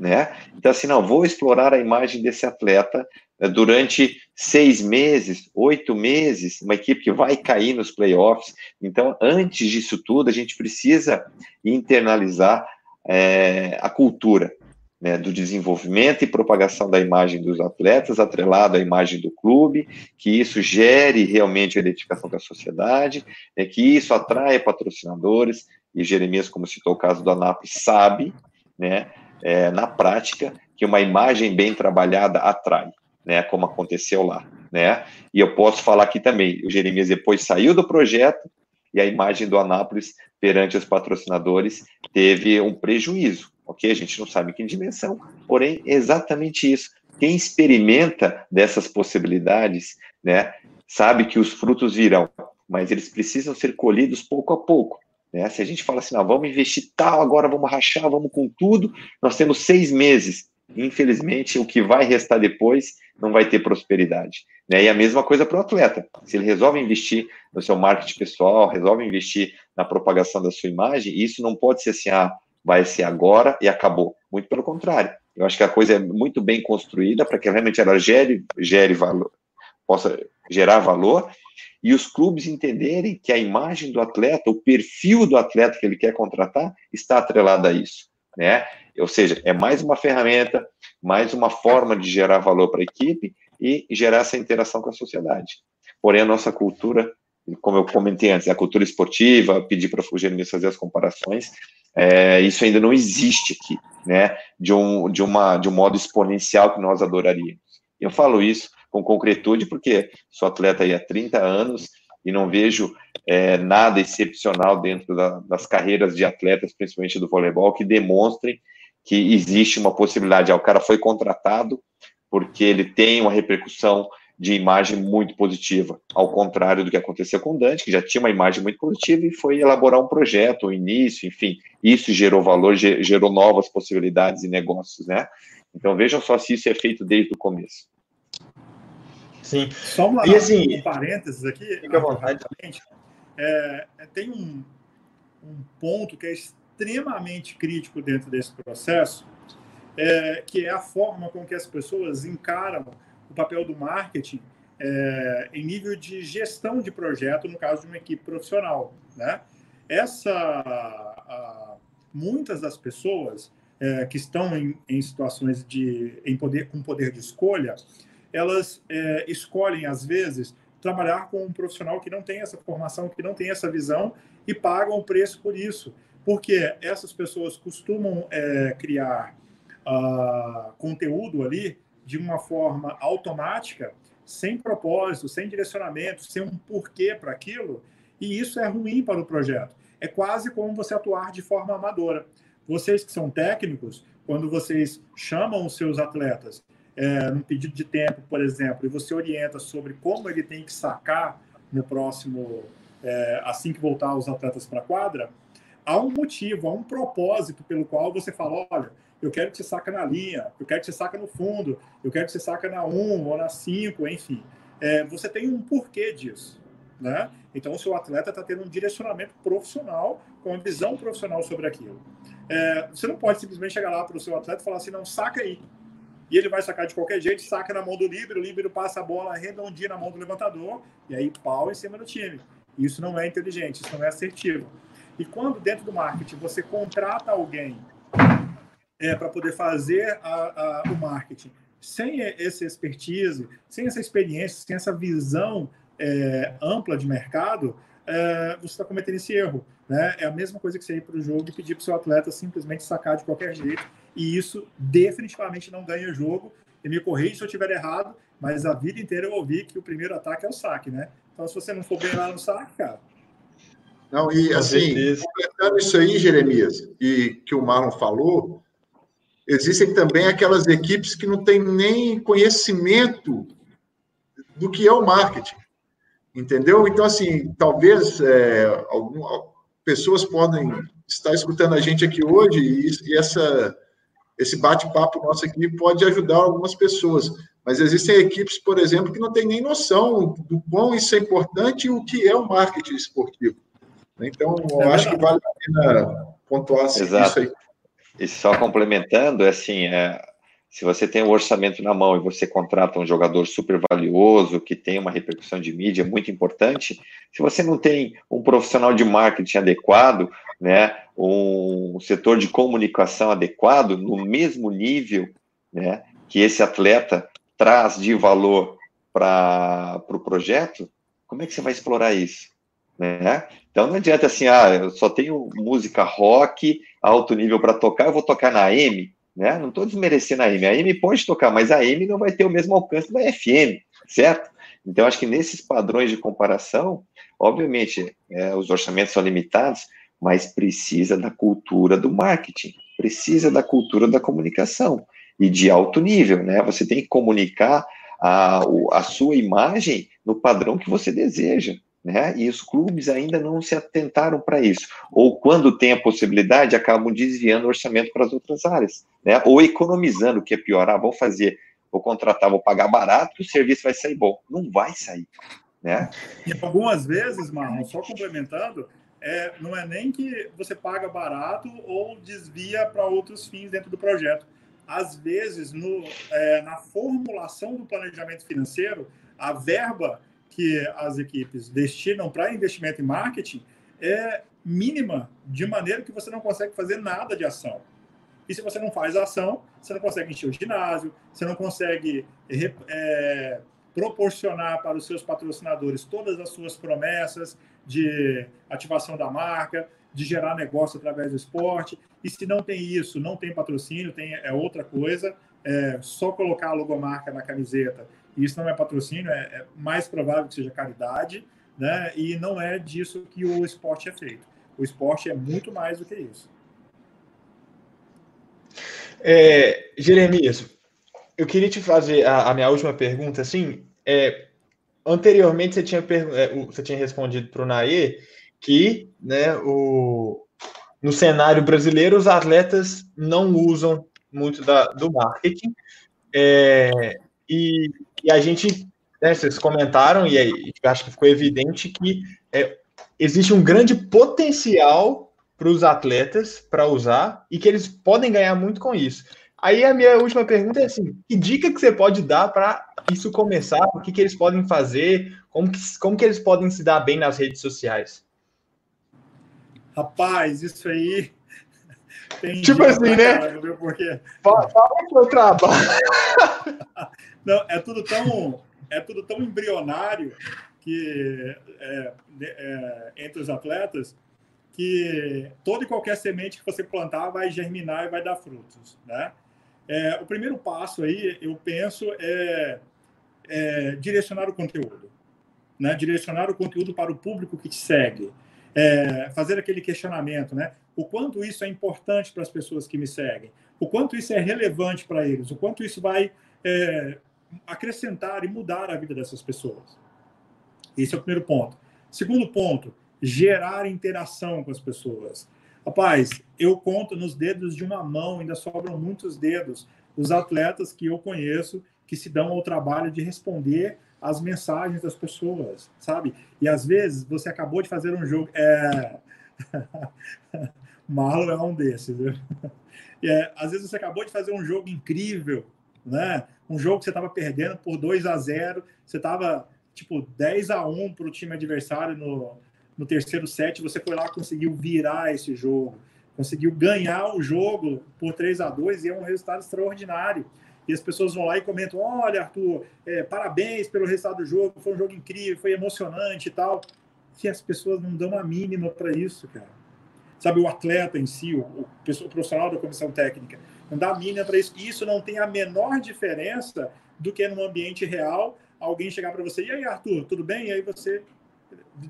Né? Então, assim, não, vou explorar a imagem desse atleta né, durante seis meses, oito meses, uma equipe que vai cair nos playoffs. Então, antes disso tudo, a gente precisa internalizar é, a cultura né, do desenvolvimento e propagação da imagem dos atletas, atrelado à imagem do clube, que isso gere realmente a identificação com a sociedade, né, que isso atraia patrocinadores, e Jeremias, como citou o caso do Anápolis, sabe, né, é, na prática, que uma imagem bem trabalhada atrai né, como aconteceu lá, né? E eu posso falar aqui também, o Jeremias depois saiu do projeto e a imagem do Anápolis perante os patrocinadores teve um prejuízo, ok? A gente não sabe que dimensão, porém, exatamente isso. Quem experimenta dessas possibilidades, né, sabe que os frutos virão, mas eles precisam ser colhidos pouco a pouco. Né? Se a gente fala assim, não, vamos investir tal, agora vamos rachar, vamos com tudo, nós temos seis meses infelizmente, o que vai restar depois não vai ter prosperidade. Né? E a mesma coisa para o atleta. Se ele resolve investir no seu marketing pessoal, resolve investir na propagação da sua imagem, isso não pode ser assim, ah, vai ser agora e acabou. Muito pelo contrário. Eu acho que a coisa é muito bem construída para que realmente ela gere, gere valor, possa gerar valor e os clubes entenderem que a imagem do atleta, o perfil do atleta que ele quer contratar, está atrelado a isso né? Ou seja, é mais uma ferramenta, mais uma forma de gerar valor para a equipe e gerar essa interação com a sociedade. Porém, a nossa cultura, como eu comentei antes, a cultura esportiva, pedir para o Jeremias fazer as comparações, é, isso ainda não existe aqui, né? De um, de, uma, de um modo exponencial que nós adoraríamos. Eu falo isso com concretude porque sou atleta aí há 30 anos e não vejo é, nada excepcional dentro da, das carreiras de atletas, principalmente do voleibol, que demonstrem que existe uma possibilidade. Ah, o cara foi contratado porque ele tem uma repercussão de imagem muito positiva, ao contrário do que aconteceu com o Dante, que já tinha uma imagem muito positiva e foi elaborar um projeto, um início, enfim, isso gerou valor, gerou novas possibilidades e negócios, né? Então vejam só se isso é feito desde o começo. Sim. Só uma, e, assim, um parênteses aqui. Fica à vontade. É, é, tem um, um ponto que é extremamente crítico dentro desse processo, é, que é a forma com que as pessoas encaram o papel do marketing é, em nível de gestão de projeto, no caso de uma equipe profissional. Né? Essa, a, muitas das pessoas é, que estão em, em situações de em poder com poder de escolha elas é, escolhem, às vezes, trabalhar com um profissional que não tem essa formação, que não tem essa visão e pagam o preço por isso. Porque essas pessoas costumam é, criar uh, conteúdo ali de uma forma automática, sem propósito, sem direcionamento, sem um porquê para aquilo, e isso é ruim para o projeto. É quase como você atuar de forma amadora. Vocês que são técnicos, quando vocês chamam os seus atletas é, num pedido de tempo, por exemplo, e você orienta sobre como ele tem que sacar no próximo, é, assim que voltar os atletas para a quadra, há um motivo, há um propósito pelo qual você fala, olha, eu quero que você saca na linha, eu quero que você saca no fundo, eu quero que você saca na 1 ou na 5, enfim. É, você tem um porquê disso. Né? Então, o seu atleta está tendo um direcionamento profissional, com uma visão profissional sobre aquilo. É, você não pode simplesmente chegar lá para o seu atleta e falar assim, não, saca aí e ele vai sacar de qualquer jeito, saca na mão do líbero, o líbero passa a bola redondinha na mão do levantador, e aí pau em cima do time. Isso não é inteligente, isso não é assertivo. E quando dentro do marketing você contrata alguém é, para poder fazer a, a, o marketing sem essa expertise, sem essa experiência, sem essa visão é, ampla de mercado, é, você está cometendo esse erro. Né? É a mesma coisa que você ir para o jogo e pedir para o seu atleta simplesmente sacar de qualquer jeito e isso definitivamente não ganha jogo. E me corrija se eu estiver errado, mas a vida inteira eu ouvi que o primeiro ataque é o saque, né? Então, se você não for bem lá no saque, cara. Não, e assim, completando isso aí, Jeremias, e que o Marlon falou, existem também aquelas equipes que não têm nem conhecimento do que é o marketing. Entendeu? Então, assim, talvez é, algumas pessoas podem estar escutando a gente aqui hoje e, e essa esse bate-papo nosso aqui pode ajudar algumas pessoas. Mas existem equipes, por exemplo, que não têm nem noção do quão isso é importante e o que é o marketing esportivo. Então, eu é acho que vale a pena pontuar Exato. isso aí. E só complementando, é assim, é, se você tem um orçamento na mão e você contrata um jogador super valioso, que tem uma repercussão de mídia muito importante, se você não tem um profissional de marketing adequado, né, um setor de comunicação adequado, no mesmo nível né, que esse atleta traz de valor para o pro projeto, como é que você vai explorar isso? Né? Então não adianta assim, ah, eu só tenho música rock, alto nível para tocar, eu vou tocar na AM. Né? Não estou desmerecendo a AM. A AM pode tocar, mas a AM não vai ter o mesmo alcance da FM, certo? Então, acho que nesses padrões de comparação, obviamente, é, os orçamentos são limitados, mas precisa da cultura do marketing, precisa da cultura da comunicação e de alto nível, né? Você tem que comunicar a, a sua imagem no padrão que você deseja né? E os clubes ainda não se atentaram para isso. Ou quando tem a possibilidade, acabam desviando o orçamento para as outras áreas, né? Ou economizando, que é pior, ah, vou fazer, vou contratar, vou pagar barato, o serviço vai sair bom. Não vai sair, né? E algumas vezes, Marlon, só complementando, é, não é nem que você paga barato ou desvia para outros fins dentro do projeto. Às vezes, no, é, na formulação do planejamento financeiro, a verba que as equipes destinam para investimento em marketing é mínima, de maneira que você não consegue fazer nada de ação. E se você não faz ação, você não consegue encher o ginásio, você não consegue é, proporcionar para os seus patrocinadores todas as suas promessas de ativação da marca, de gerar negócio através do esporte. E se não tem isso, não tem patrocínio, tem é outra coisa, é só colocar a logomarca na camiseta isso não é patrocínio, é, é mais provável que seja caridade, né? E não é disso que o esporte é feito. O esporte é muito mais do que isso. É, Jeremias, eu queria te fazer a, a minha última pergunta. Assim, é, anteriormente você tinha, é, você tinha respondido para o Naê que né, o, no cenário brasileiro os atletas não usam muito da, do marketing. É, e, e a gente, né, vocês comentaram, e aí, acho que ficou evidente que é, existe um grande potencial para os atletas para usar e que eles podem ganhar muito com isso. Aí a minha última pergunta é assim: que dica que você pode dar para isso começar? O que, que eles podem fazer? Como que, como que eles podem se dar bem nas redes sociais? Rapaz, isso aí tem tipo assim, né? porque... Fala, que eu trabalho. Não, é tudo tão, é tudo tão embrionário que é, é, entre os atletas que toda e qualquer semente que você plantar vai germinar e vai dar frutos, né? É, o primeiro passo aí, eu penso, é, é, direcionar o conteúdo, né? Direcionar o conteúdo para o público que te segue, é, fazer aquele questionamento, né? O quanto isso é importante para as pessoas que me seguem, o quanto isso é relevante para eles, o quanto isso vai é, acrescentar e mudar a vida dessas pessoas. Esse é o primeiro ponto. Segundo ponto, gerar interação com as pessoas. Rapaz, eu conto nos dedos de uma mão, ainda sobram muitos dedos, os atletas que eu conheço que se dão ao trabalho de responder as mensagens das pessoas, sabe? E às vezes você acabou de fazer um jogo. É... Marlon é um desses, viu? É, às vezes você acabou de fazer um jogo incrível, né? Um jogo que você estava perdendo por 2 a 0 você estava tipo 10 a 1 para o time adversário no, no terceiro set, você foi lá conseguiu virar esse jogo, conseguiu ganhar o jogo por 3 a 2 e é um resultado extraordinário. E as pessoas vão lá e comentam: Olha, Arthur, é, parabéns pelo resultado do jogo, foi um jogo incrível, foi emocionante e tal. Que as pessoas não dão a mínima para isso, cara. Sabe, o atleta em si, o, o, o profissional da comissão técnica, não dá mínima para isso. Isso não tem a menor diferença do que no ambiente real alguém chegar para você, e aí, Arthur, tudo bem? E aí você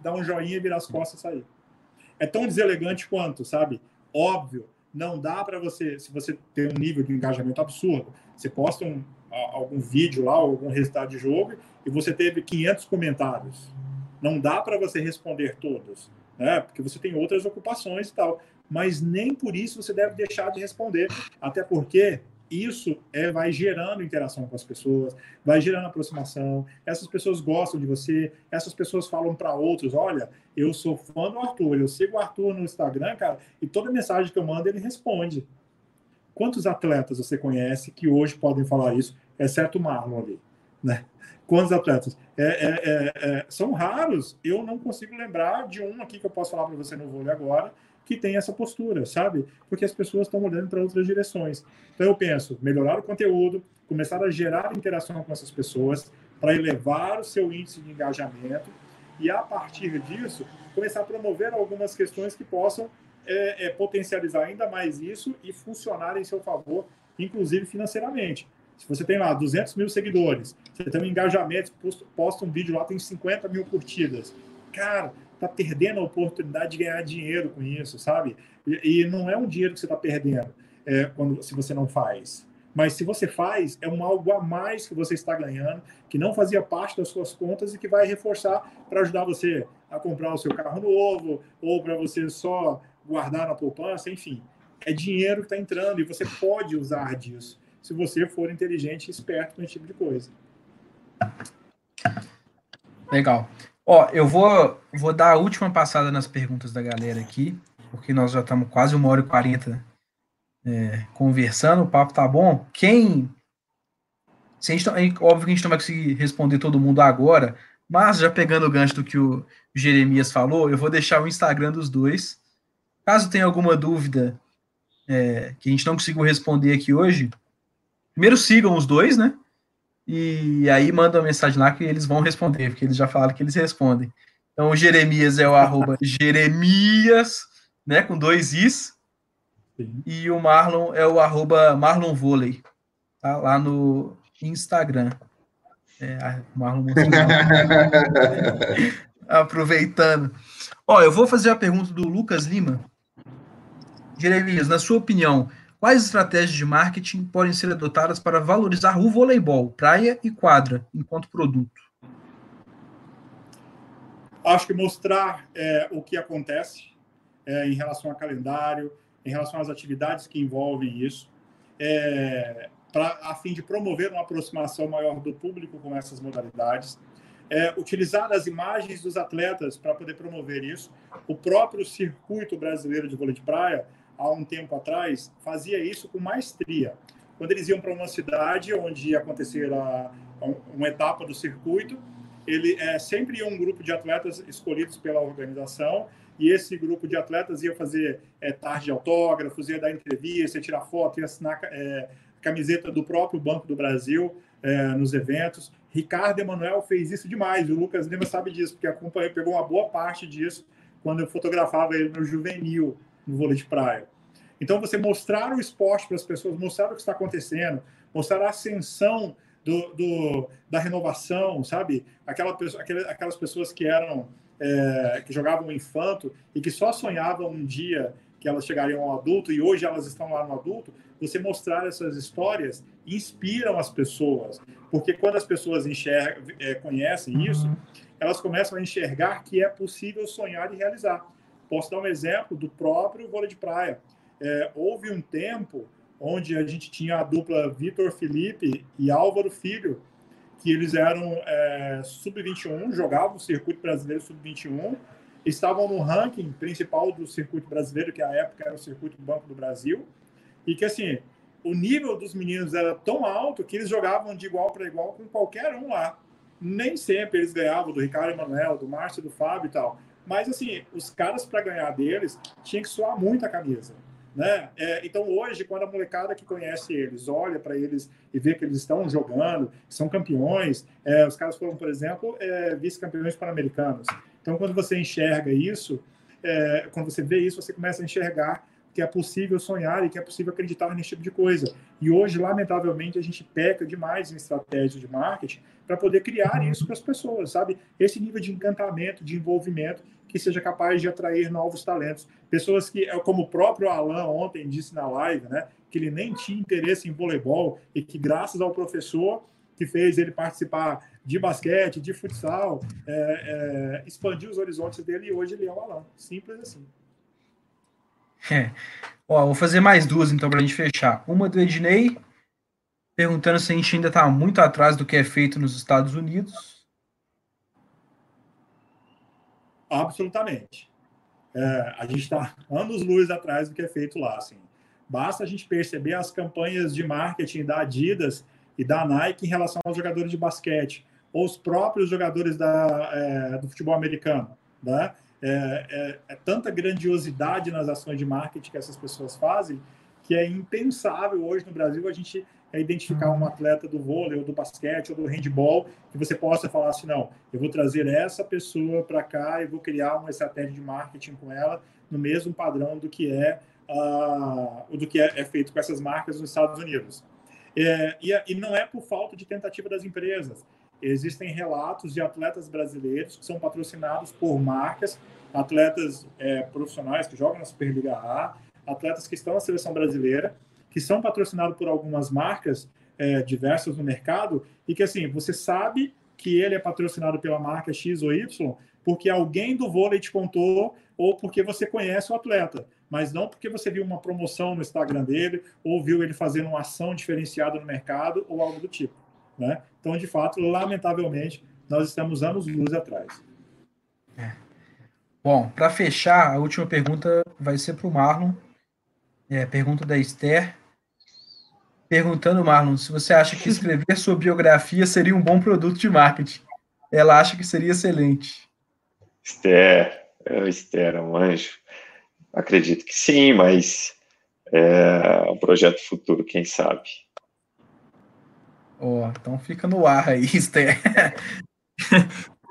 dá um joinha virar as costas e sair. É tão deselegante quanto, sabe? Óbvio, não dá para você, se você tem um nível de engajamento absurdo, você posta um, algum vídeo lá, algum resultado de jogo, e você teve 500 comentários. Não dá para você responder todos, né? Porque você tem outras ocupações e tal. Mas nem por isso você deve deixar de responder, até porque isso é, vai gerando interação com as pessoas, vai gerando aproximação. Essas pessoas gostam de você, essas pessoas falam para outros: olha, eu sou fã do Arthur, eu sigo o Arthur no Instagram, cara, e toda mensagem que eu mando ele responde. Quantos atletas você conhece que hoje podem falar isso, exceto o Marlon ali, né? Quantos atletas? É, é, é, é são raros. Eu não consigo lembrar de um aqui que eu posso falar para você no vôlei agora, que tem essa postura, sabe? Porque as pessoas estão olhando para outras direções. Então eu penso, melhorar o conteúdo, começar a gerar interação com essas pessoas para elevar o seu índice de engajamento e a partir disso começar a promover algumas questões que possam é, é, potencializar ainda mais isso e funcionar em seu favor, inclusive financeiramente. Se você tem lá 200 mil seguidores, você tem um engajamento, posta um vídeo lá, tem 50 mil curtidas. Cara, tá perdendo a oportunidade de ganhar dinheiro com isso, sabe? E, e não é um dinheiro que você está perdendo é, quando, se você não faz. Mas se você faz, é um algo a mais que você está ganhando, que não fazia parte das suas contas e que vai reforçar para ajudar você a comprar o seu carro novo, ou para você só guardar na poupança, enfim. É dinheiro que está entrando e você pode usar disso se você for inteligente e esperto com esse tipo de coisa. Legal. Ó, eu vou, vou dar a última passada nas perguntas da galera aqui, porque nós já estamos quase uma hora e quarenta é, conversando, o papo tá bom. Quem. Se a gente, óbvio que a gente não vai conseguir responder todo mundo agora, mas já pegando o gancho do que o Jeremias falou, eu vou deixar o Instagram dos dois. Caso tenha alguma dúvida é, que a gente não conseguiu responder aqui hoje, primeiro sigam os dois, né? E aí manda uma mensagem lá que eles vão responder, porque eles já falaram que eles respondem. Então o Jeremias é o arroba Jeremias, né? Com dois Is. Sim. E o Marlon é o arroba Marlon Vôlei. Tá lá no Instagram. É, Marlon Aproveitando. Ó, eu vou fazer a pergunta do Lucas Lima. Jeremias, na sua opinião, Quais estratégias de marketing podem ser adotadas para valorizar o voleibol, praia e quadra, enquanto produto? Acho que mostrar é, o que acontece é, em relação ao calendário, em relação às atividades que envolvem isso, é, pra, a fim de promover uma aproximação maior do público com essas modalidades. É, utilizar as imagens dos atletas para poder promover isso. O próprio circuito brasileiro de vôlei de praia há um tempo atrás, fazia isso com maestria. Quando eles iam para uma cidade onde ia acontecer a, uma etapa do circuito, ele é, sempre ia um grupo de atletas escolhidos pela organização e esse grupo de atletas ia fazer é, tarde de autógrafos, ia dar entrevista, ia tirar foto, ia assinar é, camiseta do próprio Banco do Brasil é, nos eventos. Ricardo Emanuel fez isso demais, o Lucas Lima sabe disso, porque acompanhou, pegou uma boa parte disso quando eu fotografava ele no juvenil, no vôlei de praia. Então, você mostrar o esporte para as pessoas, mostrar o que está acontecendo, mostrar a ascensão do, do da renovação, sabe? Aquela, aquelas pessoas que eram é, que jogavam infanto e que só sonhavam um dia que elas chegariam ao adulto e hoje elas estão lá no adulto, você mostrar essas histórias inspiram as pessoas, porque quando as pessoas enxergam, é, conhecem isso, uhum. elas começam a enxergar que é possível sonhar e realizar. Posso dar um exemplo do próprio vôlei de praia. É, houve um tempo onde a gente tinha a dupla Vitor Felipe e Álvaro Filho, que eles eram é, sub-21, jogavam o circuito brasileiro sub-21, estavam no ranking principal do circuito brasileiro, que à época era o circuito do Banco do Brasil, e que assim, o nível dos meninos era tão alto que eles jogavam de igual para igual com qualquer um lá. Nem sempre eles ganhavam do Ricardo Emanuel, do Márcio, do Fábio e tal. Mas, assim, os caras, para ganhar deles, tinha que suar muito a camisa. Né? É, então, hoje, quando a molecada que conhece eles olha para eles e vê que eles estão jogando, são campeões, é, os caras foram, por exemplo, é, vice-campeões pan-americanos. Então, quando você enxerga isso, é, quando você vê isso, você começa a enxergar que é possível sonhar e que é possível acreditar nesse tipo de coisa. E hoje, lamentavelmente, a gente peca demais em estratégia de marketing para poder criar isso para as pessoas, sabe? Esse nível de encantamento, de envolvimento que seja capaz de atrair novos talentos. Pessoas que, é como o próprio Alan ontem disse na live, né? Que ele nem tinha interesse em voleibol e que, graças ao professor que fez ele participar de basquete, de futsal, é, é, expandiu os horizontes dele e hoje ele é o Alan. Simples assim. É. Ó, vou fazer mais duas então para a gente fechar. Uma do Ednei, perguntando se a gente ainda está muito atrás do que é feito nos Estados Unidos. Absolutamente. É, a gente está anos luz atrás do que é feito lá. Assim. Basta a gente perceber as campanhas de marketing da Adidas e da Nike em relação aos jogadores de basquete, ou os próprios jogadores da, é, do futebol americano. Né? É, é, é, tanta grandiosidade nas ações de marketing que essas pessoas fazem que é impensável hoje no Brasil a gente identificar um atleta do vôlei, ou do basquete, ou do handball, que você possa falar assim, não, eu vou trazer essa pessoa para cá e vou criar uma estratégia de marketing com ela no mesmo padrão do que é uh, do que é, é, feito com essas marcas nos Estados Unidos. É, e, e não é por falta de tentativa das empresas. Existem relatos de atletas brasileiros que são patrocinados por marcas, atletas é, profissionais que jogam na Superliga A, atletas que estão na seleção brasileira, que são patrocinados por algumas marcas é, diversas no mercado, e que assim, você sabe que ele é patrocinado pela marca X ou Y porque alguém do vôlei te contou ou porque você conhece o atleta, mas não porque você viu uma promoção no Instagram dele ou viu ele fazendo uma ação diferenciada no mercado ou algo do tipo. Né? Então, de fato, lamentavelmente, nós estamos anos luz atrás. É. Bom, para fechar, a última pergunta vai ser para o Marlon. É, pergunta da Esther. Perguntando, Marlon, se você acha que escrever sua biografia seria um bom produto de marketing. Ela acha que seria excelente. Esther, é, Esther é um anjo. Acredito que sim, mas é um projeto futuro, quem sabe. Oh, então fica no ar aí, Esther.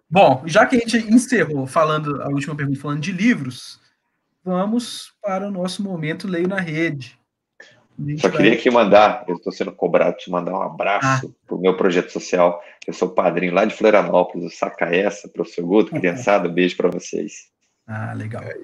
Bom, já que a gente encerrou falando a última pergunta falando de livros, vamos para o nosso momento Leio na Rede. Só queria vai... aqui mandar, eu estou sendo cobrado de mandar um abraço ah. para o meu projeto social. Eu sou padrinho lá de Florianópolis, o Saca Essa, professor Guto, criançada, beijo para vocês. Ah, legal. É,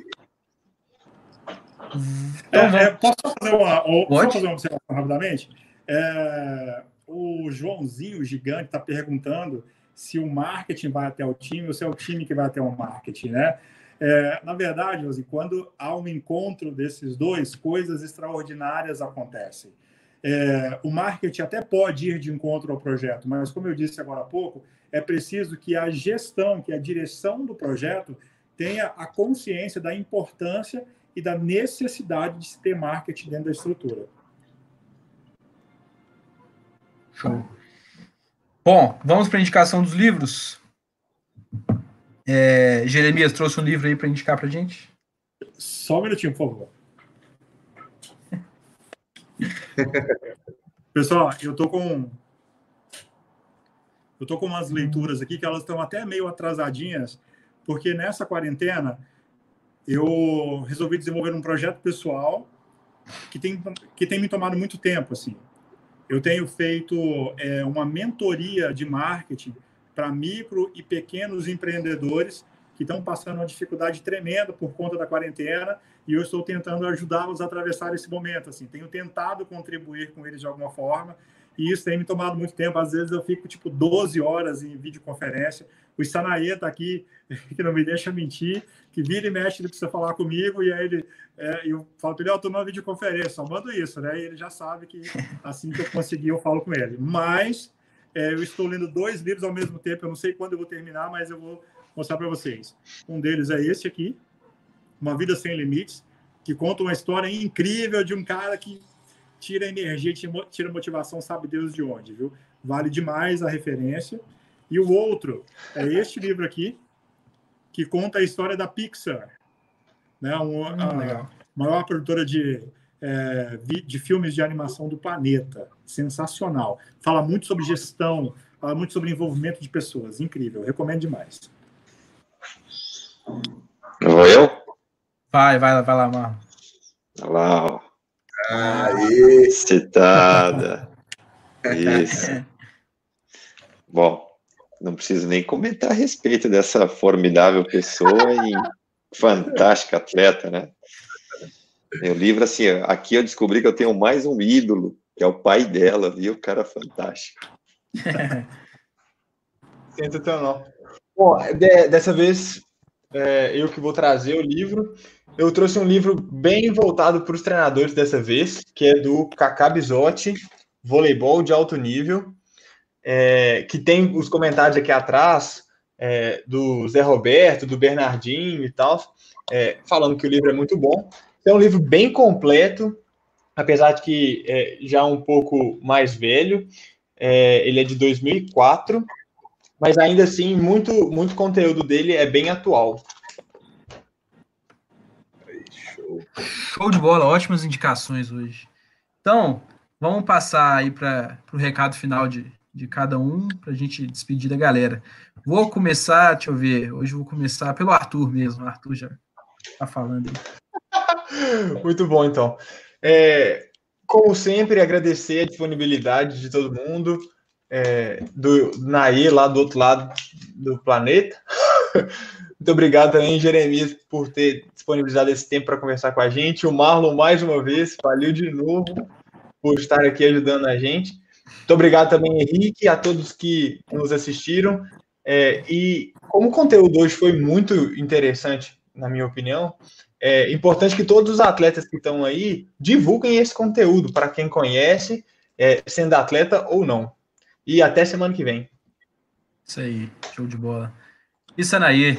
então, é, posso fazer uma, posso fazer uma observação rapidamente? É, o Joãozinho, gigante, está perguntando se o marketing vai até o time ou se é o time que vai até o marketing, né? É, na verdade, Josi, quando há um encontro desses dois, coisas extraordinárias acontecem. É, o marketing até pode ir de encontro ao projeto, mas, como eu disse agora há pouco, é preciso que a gestão, que a direção do projeto tenha a consciência da importância e da necessidade de se ter marketing dentro da estrutura. Show. Bom, vamos para a indicação dos livros. É, Jeremias trouxe um livro aí para indicar para gente? Só um minutinho, por favor. Pessoal, eu tô com eu tô com umas leituras aqui que elas estão até meio atrasadinhas, porque nessa quarentena eu resolvi desenvolver um projeto pessoal que tem, que tem me tomado muito tempo, assim. Eu tenho feito é, uma mentoria de marketing para micro e pequenos empreendedores que estão passando uma dificuldade tremenda por conta da quarentena e eu estou tentando ajudá-los a atravessar esse momento. Assim, tenho tentado contribuir com eles de alguma forma e isso tem me tomado muito tempo. Às vezes eu fico tipo 12 horas em videoconferência. O Sanaê está aqui, que não me deixa mentir, que vira e mexe, ele precisa falar comigo, e aí ele, é, eu falo para ele, eu estou numa videoconferência, só mando isso, né? E ele já sabe que assim que eu conseguir, eu falo com ele. Mas é, eu estou lendo dois livros ao mesmo tempo, eu não sei quando eu vou terminar, mas eu vou mostrar para vocês. Um deles é esse aqui, Uma Vida Sem Limites, que conta uma história incrível de um cara que tira energia, tira motivação, sabe Deus de onde, viu? Vale demais a referência. E o outro é este livro aqui, que conta a história da Pixar, né? Um, hum, a maior produtora de, é, de filmes de animação do planeta. Sensacional. Fala muito sobre gestão, fala muito sobre envolvimento de pessoas. Incrível. Recomendo demais. Vou eu? Vai, vai, vai lá, Mar. Vai lá, Aê! Citada. Isso. Bom, não preciso nem comentar a respeito dessa formidável pessoa e fantástica atleta, né? O livro, assim, aqui eu descobri que eu tenho mais um ídolo, que é o pai dela, viu? Cara fantástico. Sensacional. Bom, de, dessa vez é, eu que vou trazer o livro. Eu trouxe um livro bem voltado para os treinadores dessa vez, que é do Kaká Bisotti, Voleibol de Alto Nível, é, que tem os comentários aqui atrás é, do Zé Roberto, do Bernardinho e tal, é, falando que o livro é muito bom. É um livro bem completo, apesar de que é, já um pouco mais velho. É, ele é de 2004, mas ainda assim, muito, muito conteúdo dele é bem atual. Show. De bola, ótimas indicações hoje. Então, vamos passar aí para o recado final de, de cada um, para a gente despedir da galera. Vou começar, deixa eu ver, hoje vou começar pelo Arthur mesmo. O Arthur já está falando. Muito bom, então. É, como sempre, agradecer a disponibilidade de todo mundo é, do Nair, lá do outro lado do planeta. Muito obrigado também, Jeremias, por ter disponibilizado esse tempo para conversar com a gente. O Marlon, mais uma vez, valeu de novo por estar aqui ajudando a gente. Muito obrigado também, Henrique, a todos que nos assistiram. É, e como o conteúdo hoje foi muito interessante, na minha opinião, é importante que todos os atletas que estão aí divulguem esse conteúdo para quem conhece, é, sendo atleta ou não. E até semana que vem. Isso aí, show de bola. E Sanaí?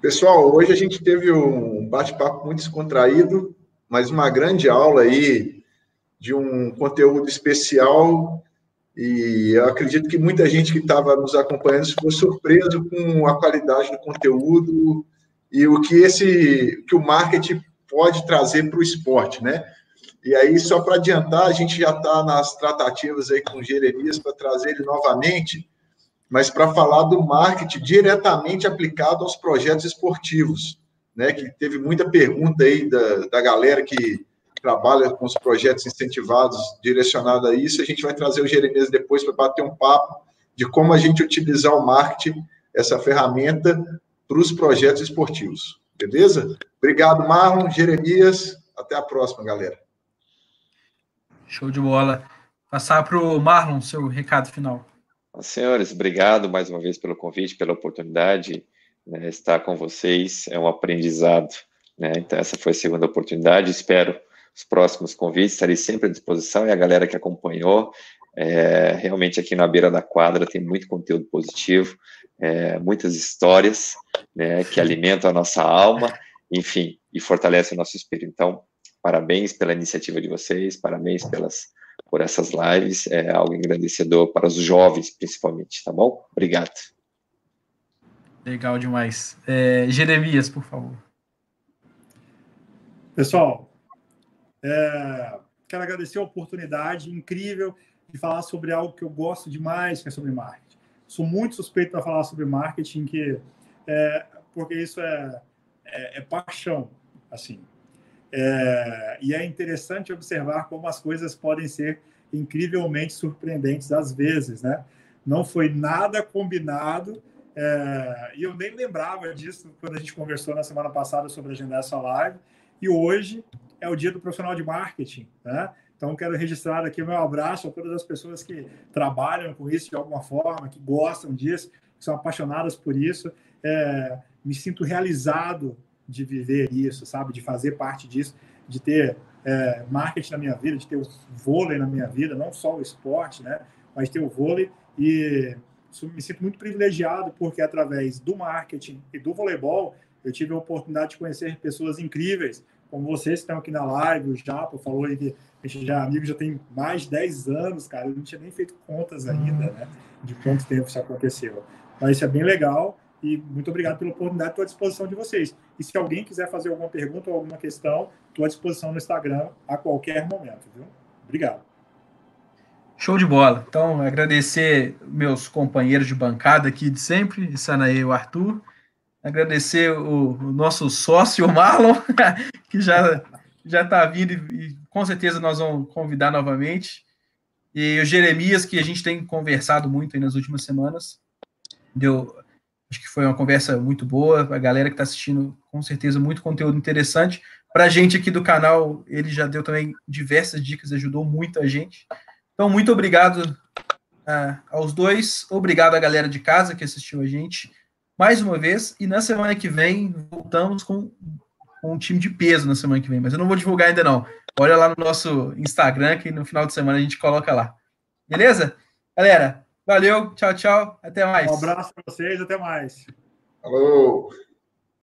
Pessoal, hoje a gente teve um bate-papo muito descontraído, mas uma grande aula aí de um conteúdo especial e eu acredito que muita gente que estava nos acompanhando ficou surpreso com a qualidade do conteúdo e o que esse que o marketing pode trazer para o esporte, né? E aí, só para adiantar, a gente já está nas tratativas aí com o Jeremias para trazer ele novamente, mas para falar do marketing diretamente aplicado aos projetos esportivos, né? Que teve muita pergunta aí da, da galera que trabalha com os projetos incentivados direcionado a isso. A gente vai trazer o Jeremias depois para bater um papo de como a gente utilizar o marketing, essa ferramenta, para os projetos esportivos. Beleza? Obrigado, Marlon, Jeremias. Até a próxima, galera. Show de bola. Passar para o Marlon, seu recado final. Senhores, obrigado mais uma vez pelo convite, pela oportunidade né, estar com vocês. É um aprendizado. Né? Então, essa foi a segunda oportunidade. Espero os próximos convites, estarei sempre à disposição. E a galera que acompanhou, é, realmente aqui na beira da quadra tem muito conteúdo positivo, é, muitas histórias né, que alimentam a nossa alma, enfim, e fortalecem o nosso espírito. Então, Parabéns pela iniciativa de vocês, parabéns pelas por essas lives, é algo engrandecedor para os jovens, principalmente, tá bom? Obrigado. Legal demais. É, Jeremias, por favor. Pessoal, é, quero agradecer a oportunidade incrível de falar sobre algo que eu gosto demais, que é sobre marketing. Sou muito suspeito para falar sobre marketing, que é, porque isso é, é, é paixão, assim. É, e é interessante observar como as coisas podem ser incrivelmente surpreendentes às vezes, né? Não foi nada combinado, é, e eu nem lembrava disso quando a gente conversou na semana passada sobre agendar essa live, e hoje é o dia do profissional de marketing, né? Então, quero registrar aqui o meu abraço a todas as pessoas que trabalham com isso de alguma forma, que gostam disso, que são apaixonadas por isso. É, me sinto realizado de viver isso, sabe? De fazer parte disso, de ter é, marketing na minha vida, de ter o vôlei na minha vida, não só o esporte, né? Mas ter o vôlei e me sinto muito privilegiado porque através do marketing e do voleibol eu tive a oportunidade de conhecer pessoas incríveis, como vocês que estão aqui na live, o Japa falou aí que a gente já é amigo já tem mais de 10 anos, cara, eu não tinha nem feito contas ainda, né, de quanto tempo isso aconteceu. Mas isso é bem legal e muito obrigado pela oportunidade, estou à disposição de vocês. E se alguém quiser fazer alguma pergunta ou alguma questão, estou à disposição no Instagram a qualquer momento, viu? Obrigado. Show de bola. Então, agradecer meus companheiros de bancada aqui de sempre, Sanaê e o Arthur. Agradecer o, o, nosso sócio, o Marlon, que já já está vindo e, e com certeza nós vamos convidar novamente. E o Jeremias, que a gente tem conversado muito nas últimas semanas. Deu, Acho que foi uma conversa muito boa. A galera que está assistindo, com certeza, muito conteúdo interessante. Para a gente aqui do canal, ele já deu também diversas dicas, ajudou muito a gente. Então, muito obrigado uh, aos dois. Obrigado à galera de casa que assistiu a gente mais uma vez. E na semana que vem, voltamos com, com um time de peso na semana que vem. Mas eu não vou divulgar ainda, não. Olha lá no nosso Instagram, que no final de semana a gente coloca lá. Beleza? Galera, Valeu, tchau, tchau. Até mais. Um abraço para vocês, até mais. Falou.